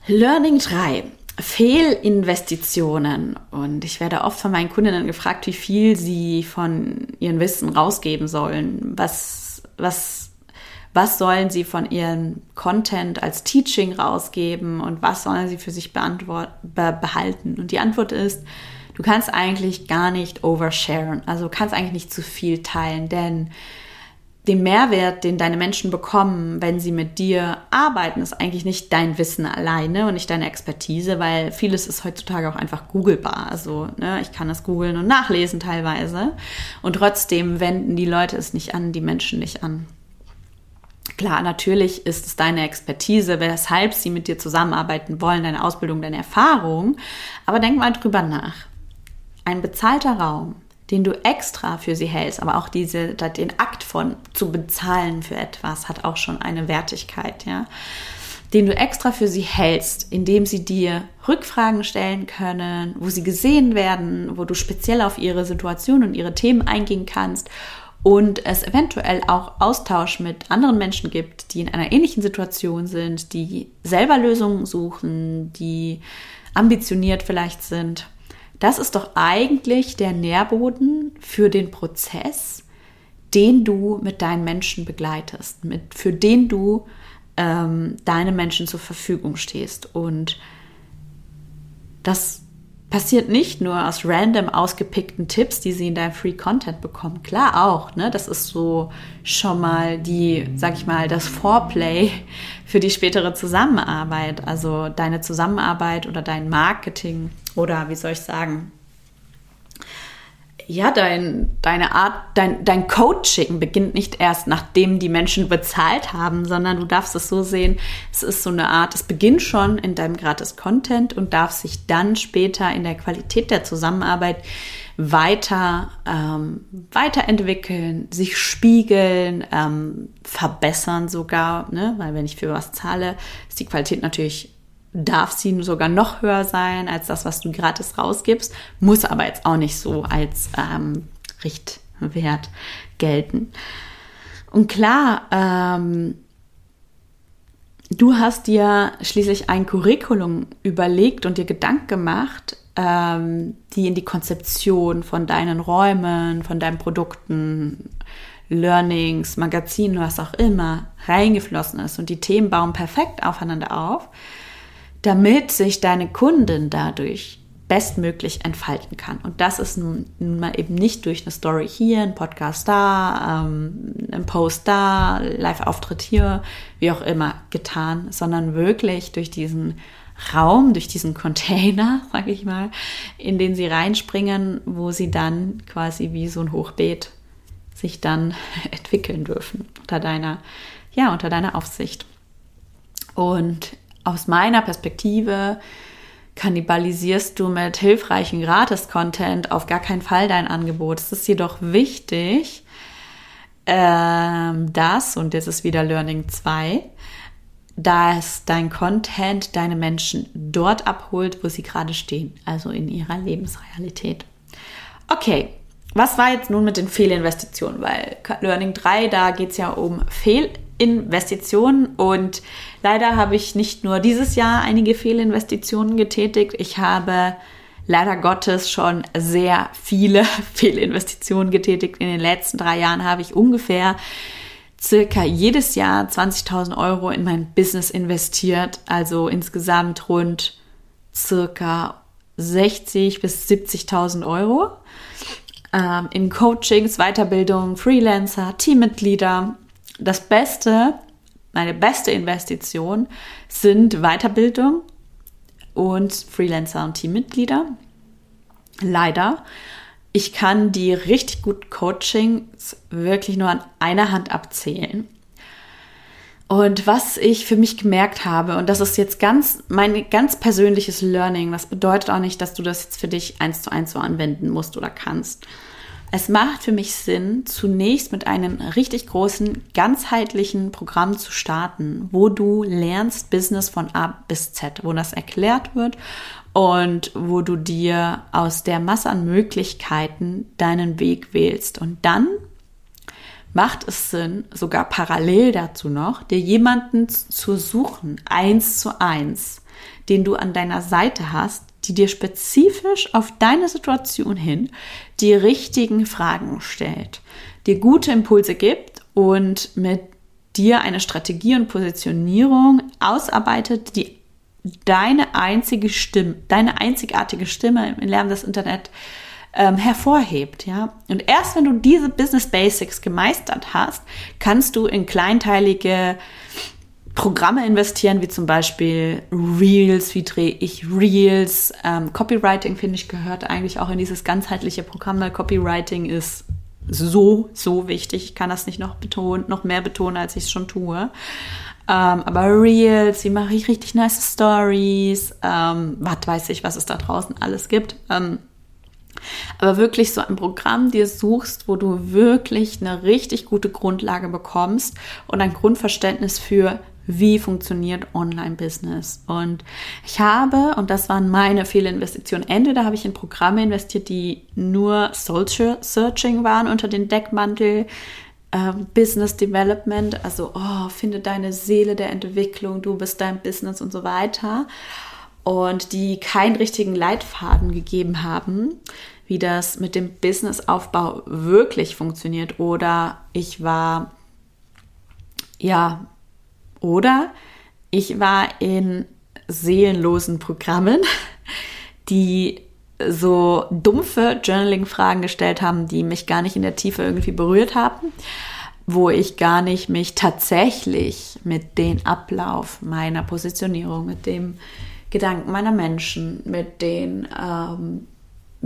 Learning 3. Fehlinvestitionen. Und ich werde oft von meinen Kundinnen gefragt, wie viel sie von ihrem Wissen rausgeben sollen. Was, was, was sollen sie von ihrem Content als Teaching rausgeben und was sollen sie für sich behalten? Und die Antwort ist, du kannst eigentlich gar nicht oversharen. Also kannst eigentlich nicht zu viel teilen, denn den Mehrwert, den deine Menschen bekommen, wenn sie mit dir arbeiten, ist eigentlich nicht dein Wissen alleine und nicht deine Expertise, weil vieles ist heutzutage auch einfach googlebar. Also ne, ich kann das googeln und nachlesen teilweise. Und trotzdem wenden die Leute es nicht an, die Menschen nicht an. Klar, natürlich ist es deine Expertise, weshalb sie mit dir zusammenarbeiten wollen, deine Ausbildung, deine Erfahrung. Aber denk mal drüber nach ein bezahlter Raum, den du extra für sie hältst, aber auch diese, den Akt von zu bezahlen für etwas hat auch schon eine Wertigkeit, ja, den du extra für sie hältst, indem sie dir Rückfragen stellen können, wo sie gesehen werden, wo du speziell auf ihre Situation und ihre Themen eingehen kannst und es eventuell auch Austausch mit anderen Menschen gibt, die in einer ähnlichen Situation sind, die selber Lösungen suchen, die ambitioniert vielleicht sind. Das ist doch eigentlich der Nährboden für den Prozess, den du mit deinen Menschen begleitest, mit, für den du ähm, deine Menschen zur Verfügung stehst. Und das passiert nicht nur aus random ausgepickten Tipps, die sie in deinem Free Content bekommen. Klar auch, ne? Das ist so schon mal die, sag ich mal, das Foreplay für die spätere Zusammenarbeit. Also deine Zusammenarbeit oder dein Marketing oder wie soll ich sagen, ja, dein, deine Art, dein, dein Coaching beginnt nicht erst, nachdem die Menschen bezahlt haben, sondern du darfst es so sehen, es ist so eine Art, es beginnt schon in deinem gratis Content und darf sich dann später in der Qualität der Zusammenarbeit weiter ähm, weiterentwickeln, sich spiegeln, ähm, verbessern sogar, ne? weil wenn ich für was zahle, ist die Qualität natürlich darf sie sogar noch höher sein als das, was du gratis rausgibst, muss aber jetzt auch nicht so als ähm, Richtwert gelten. Und klar, ähm, du hast dir schließlich ein Curriculum überlegt und dir Gedanken gemacht, ähm, die in die Konzeption von deinen Räumen, von deinen Produkten, Learnings, Magazinen, was auch immer reingeflossen ist. Und die Themen bauen perfekt aufeinander auf damit sich deine Kundin dadurch bestmöglich entfalten kann. Und das ist nun, mal eben nicht durch eine Story hier, ein Podcast da, ähm, ein Post da, Live-Auftritt hier, wie auch immer getan, sondern wirklich durch diesen Raum, durch diesen Container, sag ich mal, in den sie reinspringen, wo sie dann quasi wie so ein Hochbeet sich dann entwickeln dürfen unter deiner, ja, unter deiner Aufsicht. Und aus meiner Perspektive kannibalisierst du mit hilfreichen Gratis-Content auf gar keinen Fall dein Angebot. Es ist jedoch wichtig, ähm, dass, und jetzt ist wieder Learning 2, dass dein Content deine Menschen dort abholt, wo sie gerade stehen, also in ihrer Lebensrealität. Okay, was war jetzt nun mit den Fehlinvestitionen? Weil Learning 3, da geht es ja um Fehlinvestitionen. Investitionen und leider habe ich nicht nur dieses Jahr einige Fehlinvestitionen getätigt, ich habe leider Gottes schon sehr viele Fehlinvestitionen getätigt. In den letzten drei Jahren habe ich ungefähr circa jedes Jahr 20.000 Euro in mein Business investiert, also insgesamt rund circa 60 bis 70.000 Euro. Ähm, in Coachings, Weiterbildung, Freelancer, Teammitglieder das Beste, meine beste Investition sind Weiterbildung und Freelancer und Teammitglieder. Leider. Ich kann die richtig guten Coachings wirklich nur an einer Hand abzählen. Und was ich für mich gemerkt habe, und das ist jetzt ganz mein ganz persönliches Learning, das bedeutet auch nicht, dass du das jetzt für dich eins zu eins so anwenden musst oder kannst. Es macht für mich Sinn, zunächst mit einem richtig großen, ganzheitlichen Programm zu starten, wo du lernst Business von A bis Z, wo das erklärt wird und wo du dir aus der Masse an Möglichkeiten deinen Weg wählst. Und dann macht es Sinn, sogar parallel dazu noch, dir jemanden zu suchen, eins zu eins, den du an deiner Seite hast, die dir spezifisch auf deine Situation hin die richtigen Fragen stellt, dir gute Impulse gibt und mit dir eine Strategie und Positionierung ausarbeitet, die deine einzige Stimme, deine einzigartige Stimme im Lernen des Internet ähm, hervorhebt, ja. Und erst wenn du diese Business Basics gemeistert hast, kannst du in kleinteilige Programme investieren, wie zum Beispiel Reels, wie drehe ich Reels. Ähm, Copywriting, finde ich, gehört eigentlich auch in dieses ganzheitliche Programm, weil Copywriting ist so, so wichtig. Ich kann das nicht noch betonen, noch mehr betonen, als ich es schon tue. Ähm, aber Reels, wie mache ich richtig nice Stories, ähm, was weiß ich, was es da draußen alles gibt. Ähm, aber wirklich so ein Programm dir suchst, wo du wirklich eine richtig gute Grundlage bekommst und ein Grundverständnis für wie funktioniert Online-Business. Und ich habe, und das waren meine Fehlinvestitionen, entweder habe ich in Programme investiert, die nur Soul-Searching waren unter den Deckmantel, äh, Business Development, also oh, finde deine Seele der Entwicklung, du bist dein Business und so weiter. Und die keinen richtigen Leitfaden gegeben haben, wie das mit dem Businessaufbau wirklich funktioniert. Oder ich war ja oder ich war in seelenlosen Programmen, die so dumpfe Journaling-Fragen gestellt haben, die mich gar nicht in der Tiefe irgendwie berührt haben, wo ich gar nicht mich tatsächlich mit dem Ablauf meiner Positionierung, mit dem Gedanken meiner Menschen, mit den ähm,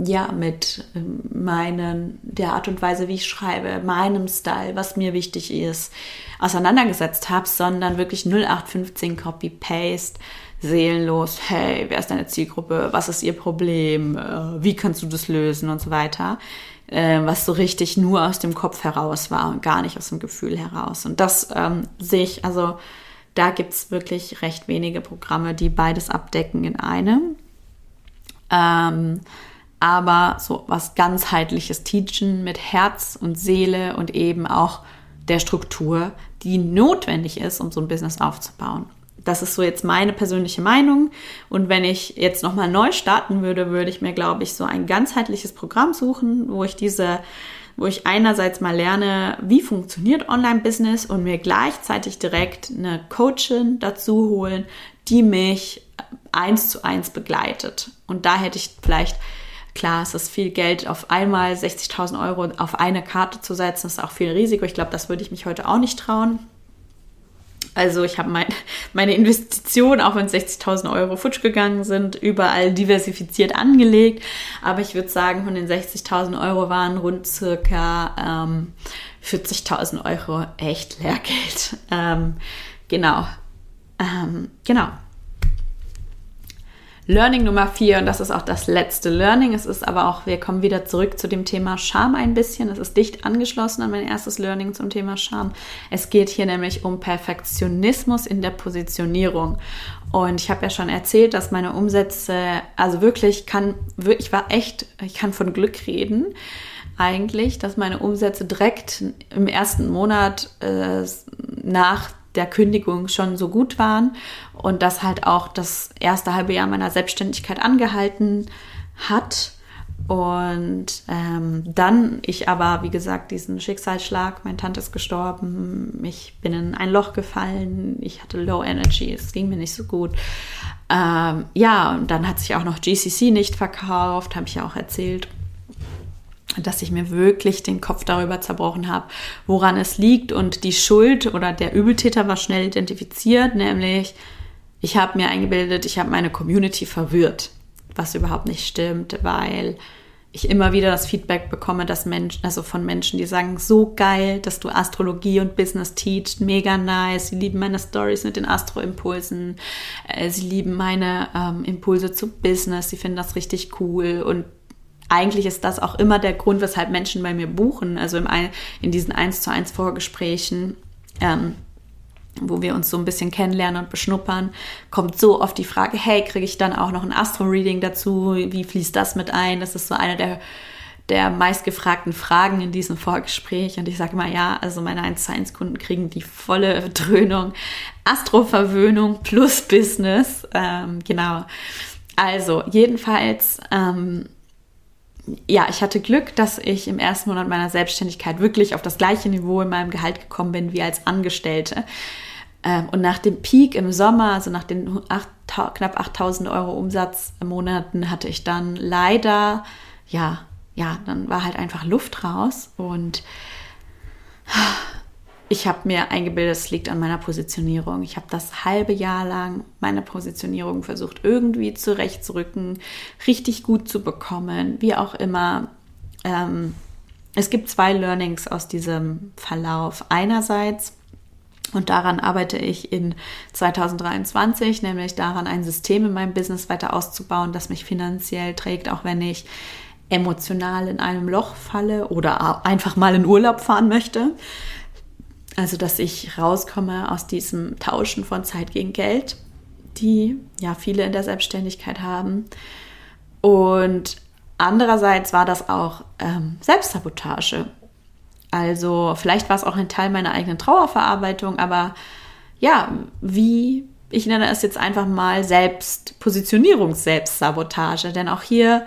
ja, mit ähm, meinen, der Art und Weise, wie ich schreibe, meinem Style, was mir wichtig ist, auseinandergesetzt habe, sondern wirklich 0815 Copy-Paste, seelenlos, hey, wer ist deine Zielgruppe, was ist ihr Problem, äh, wie kannst du das lösen und so weiter, äh, was so richtig nur aus dem Kopf heraus war und gar nicht aus dem Gefühl heraus. Und das ähm, sehe ich, also da gibt es wirklich recht wenige Programme, die beides abdecken in einem. Ähm, aber so was ganzheitliches Teachen mit Herz und Seele und eben auch der Struktur, die notwendig ist, um so ein Business aufzubauen. Das ist so jetzt meine persönliche Meinung. Und wenn ich jetzt nochmal neu starten würde, würde ich mir, glaube ich, so ein ganzheitliches Programm suchen, wo ich diese, wo ich einerseits mal lerne, wie funktioniert Online-Business und mir gleichzeitig direkt eine Coachin dazu holen, die mich eins zu eins begleitet. Und da hätte ich vielleicht Klar, es ist viel Geld auf einmal, 60.000 Euro auf eine Karte zu setzen, ist auch viel Risiko. Ich glaube, das würde ich mich heute auch nicht trauen. Also ich habe mein, meine Investitionen, auch wenn 60.000 Euro futsch gegangen sind, überall diversifiziert angelegt. Aber ich würde sagen, von den 60.000 Euro waren rund circa ähm, 40.000 Euro echt Lehrgeld. Ähm, genau. Ähm, genau. Learning Nummer vier, und das ist auch das letzte Learning. Es ist aber auch, wir kommen wieder zurück zu dem Thema Scham ein bisschen. Es ist dicht angeschlossen an mein erstes Learning zum Thema Scham. Es geht hier nämlich um Perfektionismus in der Positionierung. Und ich habe ja schon erzählt, dass meine Umsätze, also wirklich kann, ich war echt, ich kann von Glück reden eigentlich, dass meine Umsätze direkt im ersten Monat äh, nach der Kündigung schon so gut waren und das halt auch das erste halbe Jahr meiner Selbstständigkeit angehalten hat. Und ähm, dann ich aber, wie gesagt, diesen Schicksalsschlag, meine Tante ist gestorben, ich bin in ein Loch gefallen, ich hatte Low Energy, es ging mir nicht so gut. Ähm, ja, und dann hat sich auch noch GCC nicht verkauft, habe ich ja auch erzählt dass ich mir wirklich den Kopf darüber zerbrochen habe, woran es liegt. Und die Schuld oder der Übeltäter war schnell identifiziert, nämlich ich habe mir eingebildet, ich habe meine Community verwirrt, was überhaupt nicht stimmt, weil ich immer wieder das Feedback bekomme, dass Menschen, also von Menschen, die sagen, so geil, dass du Astrologie und Business teachst, mega nice, sie lieben meine Stories mit den Astro-Impulsen, äh, sie lieben meine ähm, Impulse zu Business, sie finden das richtig cool und eigentlich ist das auch immer der Grund, weshalb Menschen bei mir buchen. Also im, in diesen 1 zu 1 Vorgesprächen, ähm, wo wir uns so ein bisschen kennenlernen und beschnuppern, kommt so oft die Frage, hey, kriege ich dann auch noch ein Astro-Reading dazu? Wie fließt das mit ein? Das ist so eine der der meistgefragten Fragen in diesem Vorgespräch. Und ich sage mal, ja, also meine 1 zu 1 Kunden kriegen die volle Dröhnung, Astroverwöhnung plus Business. Ähm, genau. Also, jedenfalls ähm, ja, ich hatte Glück, dass ich im ersten Monat meiner Selbstständigkeit wirklich auf das gleiche Niveau in meinem Gehalt gekommen bin wie als Angestellte. Ähm, und nach dem Peak im Sommer, also nach den 8, knapp 8000 Euro Umsatzmonaten, hatte ich dann leider, ja, ja, dann war halt einfach Luft raus und ich habe mir eingebildet, es liegt an meiner Positionierung. Ich habe das halbe Jahr lang meine Positionierung versucht, irgendwie zurechtzurücken, richtig gut zu bekommen, wie auch immer. Ähm, es gibt zwei Learnings aus diesem Verlauf. Einerseits, und daran arbeite ich in 2023, nämlich daran, ein System in meinem Business weiter auszubauen, das mich finanziell trägt, auch wenn ich emotional in einem Loch falle oder einfach mal in Urlaub fahren möchte. Also, dass ich rauskomme aus diesem Tauschen von Zeit gegen Geld, die ja viele in der Selbstständigkeit haben. Und andererseits war das auch ähm, Selbstsabotage. Also vielleicht war es auch ein Teil meiner eigenen Trauerverarbeitung, aber ja, wie, ich nenne es jetzt einfach mal Selbstpositionierungs-Selbstsabotage, denn auch hier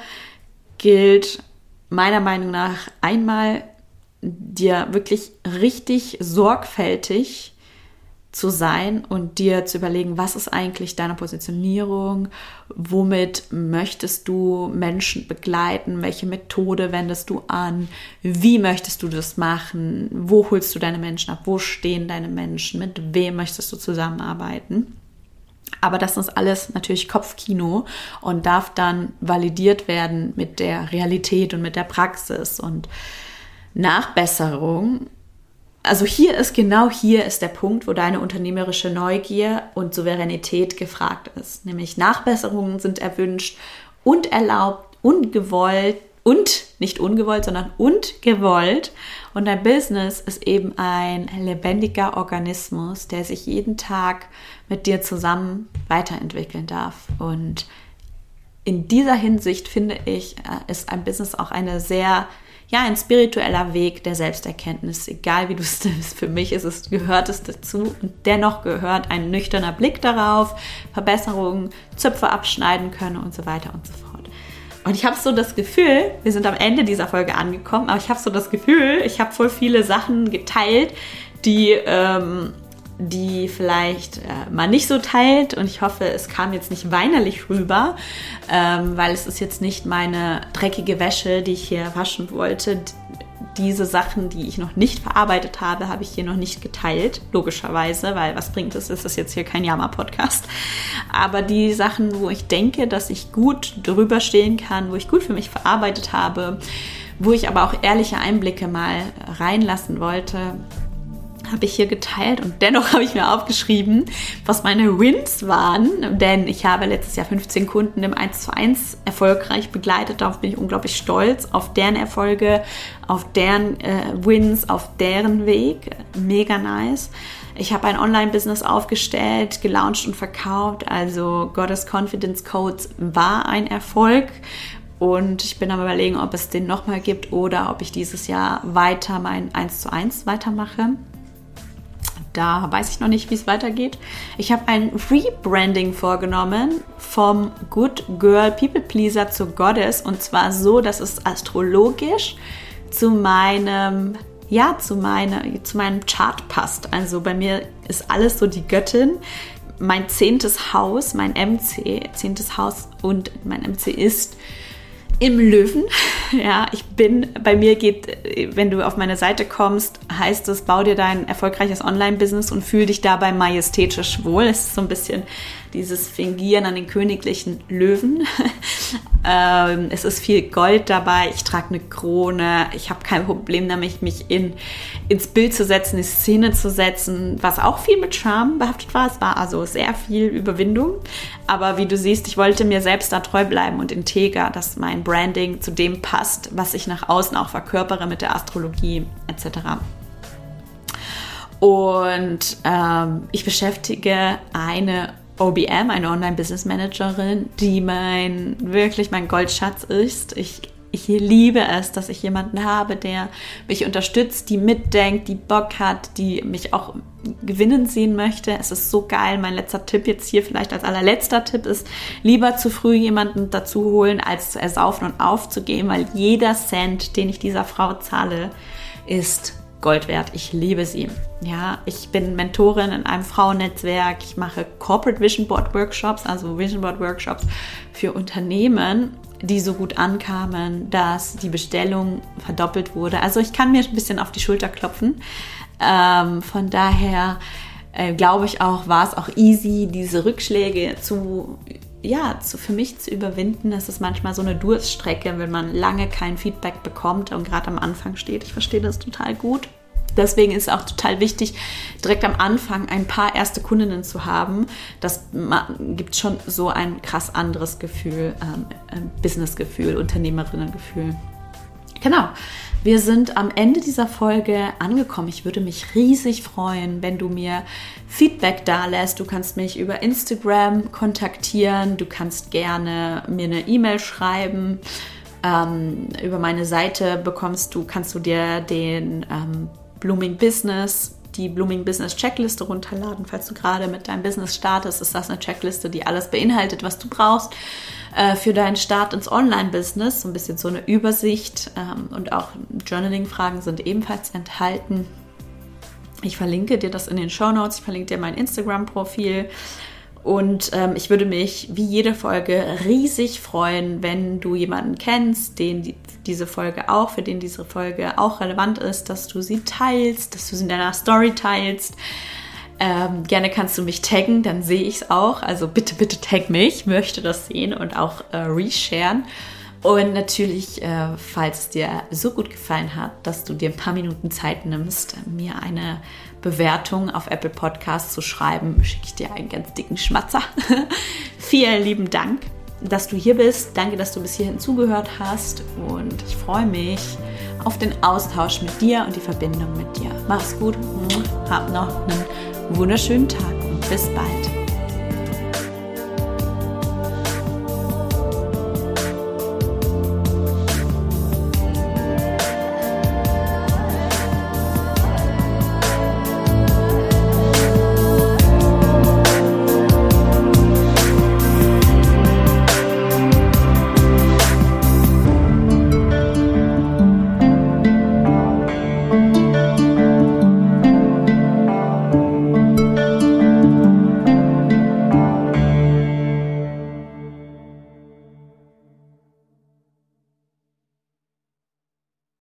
gilt meiner Meinung nach einmal dir wirklich richtig sorgfältig zu sein und dir zu überlegen, was ist eigentlich deine Positionierung, womit möchtest du Menschen begleiten, welche Methode wendest du an, wie möchtest du das machen, wo holst du deine Menschen ab, wo stehen deine Menschen, mit wem möchtest du zusammenarbeiten. Aber das ist alles natürlich Kopfkino und darf dann validiert werden mit der Realität und mit der Praxis und Nachbesserung also hier ist genau hier ist der Punkt, wo deine unternehmerische Neugier und Souveränität gefragt ist. Nämlich Nachbesserungen sind erwünscht und erlaubt und gewollt und nicht ungewollt, sondern und gewollt. Und dein Business ist eben ein lebendiger Organismus, der sich jeden Tag mit dir zusammen weiterentwickeln darf. Und in dieser Hinsicht finde ich, äh, ist ein Business auch eine sehr ja, ein spiritueller Weg der Selbsterkenntnis, egal wie du es nimmst. Für mich ist es, gehört es dazu und dennoch gehört ein nüchterner Blick darauf, Verbesserungen, Zöpfe abschneiden können und so weiter und so fort. Und ich habe so das Gefühl, wir sind am Ende dieser Folge angekommen, aber ich habe so das Gefühl, ich habe voll viele Sachen geteilt, die ähm, die vielleicht äh, man nicht so teilt. Und ich hoffe, es kam jetzt nicht weinerlich rüber, ähm, weil es ist jetzt nicht meine dreckige Wäsche, die ich hier waschen wollte. Diese Sachen, die ich noch nicht verarbeitet habe, habe ich hier noch nicht geteilt, logischerweise, weil was bringt es? Ist jetzt hier kein Jammer-Podcast. Aber die Sachen, wo ich denke, dass ich gut drüber stehen kann, wo ich gut für mich verarbeitet habe, wo ich aber auch ehrliche Einblicke mal reinlassen wollte, habe ich hier geteilt und dennoch habe ich mir aufgeschrieben, was meine Wins waren, denn ich habe letztes Jahr 15 Kunden im 1 zu 1 erfolgreich begleitet. Darauf bin ich unglaublich stolz, auf deren Erfolge, auf deren äh, Wins, auf deren Weg. Mega nice. Ich habe ein Online-Business aufgestellt, gelauncht und verkauft. Also Goddess Confidence Codes war ein Erfolg. Und ich bin am überlegen, ob es den nochmal gibt oder ob ich dieses Jahr weiter mein 1 zu 1 weitermache. Da weiß ich noch nicht, wie es weitergeht. Ich habe ein Rebranding vorgenommen vom Good Girl People Pleaser zu Goddess und zwar so, dass es astrologisch zu meinem ja, zu, meine, zu meinem Chart passt. Also bei mir ist alles so die Göttin. Mein zehntes Haus, mein MC, zehntes Haus und mein MC ist im Löwen. Ja, ich bin, bei mir geht, wenn du auf meine Seite kommst, heißt es, bau dir dein erfolgreiches Online-Business und fühl dich dabei majestätisch wohl. Es ist so ein bisschen dieses Fingieren an den königlichen Löwen. ähm, es ist viel Gold dabei, ich trage eine Krone, ich habe kein Problem damit, mich in, ins Bild zu setzen, in die Szene zu setzen, was auch viel mit Charme behaftet war. Es war also sehr viel Überwindung. Aber wie du siehst, ich wollte mir selbst da treu bleiben und integer, dass mein Branding zu dem passt, was ich nach außen auch verkörpere mit der Astrologie etc. Und ähm, ich beschäftige eine OBM, eine Online-Business Managerin, die mein, wirklich mein Goldschatz ist. Ich, ich liebe es, dass ich jemanden habe, der mich unterstützt, die mitdenkt, die Bock hat, die mich auch gewinnen sehen möchte. Es ist so geil. Mein letzter Tipp jetzt hier vielleicht als allerletzter Tipp ist, lieber zu früh jemanden dazu holen, als zu ersaufen und aufzugeben, weil jeder Cent, den ich dieser Frau zahle, ist Gold wert. Ich liebe sie. Ja, ich bin Mentorin in einem Frauennetzwerk. Ich mache Corporate Vision Board Workshops, also Vision Board Workshops für Unternehmen, die so gut ankamen, dass die Bestellung verdoppelt wurde. Also ich kann mir ein bisschen auf die Schulter klopfen. Ähm, von daher äh, glaube ich auch, war es auch easy, diese Rückschläge zu ja, zu, für mich zu überwinden, ist es manchmal so eine Durststrecke, wenn man lange kein Feedback bekommt und gerade am Anfang steht. Ich verstehe das total gut. Deswegen ist es auch total wichtig, direkt am Anfang ein paar erste Kundinnen zu haben. Das gibt schon so ein krass anderes Gefühl, ähm, Businessgefühl, Unternehmerinnengefühl. Genau. Wir sind am Ende dieser Folge angekommen. Ich würde mich riesig freuen, wenn du mir Feedback da lässt. Du kannst mich über Instagram kontaktieren. Du kannst gerne mir eine E-Mail schreiben. Ähm, über meine Seite bekommst du, kannst du dir den ähm, Blooming Business die Blooming Business Checkliste runterladen. Falls du gerade mit deinem Business startest, ist das eine Checkliste, die alles beinhaltet, was du brauchst äh, für deinen Start ins Online-Business. So ein bisschen so eine Übersicht ähm, und auch Journaling-Fragen sind ebenfalls enthalten. Ich verlinke dir das in den Show Notes. Ich verlinke dir mein Instagram-Profil. Und ähm, ich würde mich wie jede Folge riesig freuen, wenn du jemanden kennst, den die, diese Folge auch, für den diese Folge auch relevant ist, dass du sie teilst, dass du sie in deiner Story teilst. Ähm, gerne kannst du mich taggen, dann sehe ich es auch. Also bitte, bitte tag mich, möchte das sehen und auch äh, resharen. Und natürlich, äh, falls es dir so gut gefallen hat, dass du dir ein paar Minuten Zeit nimmst, mir eine Bewertung auf Apple Podcasts zu schreiben, schicke ich dir einen ganz dicken Schmatzer. Vielen lieben Dank, dass du hier bist. Danke, dass du bis hierhin zugehört hast. Und ich freue mich auf den Austausch mit dir und die Verbindung mit dir. Mach's gut. Hab noch einen wunderschönen Tag und bis bald.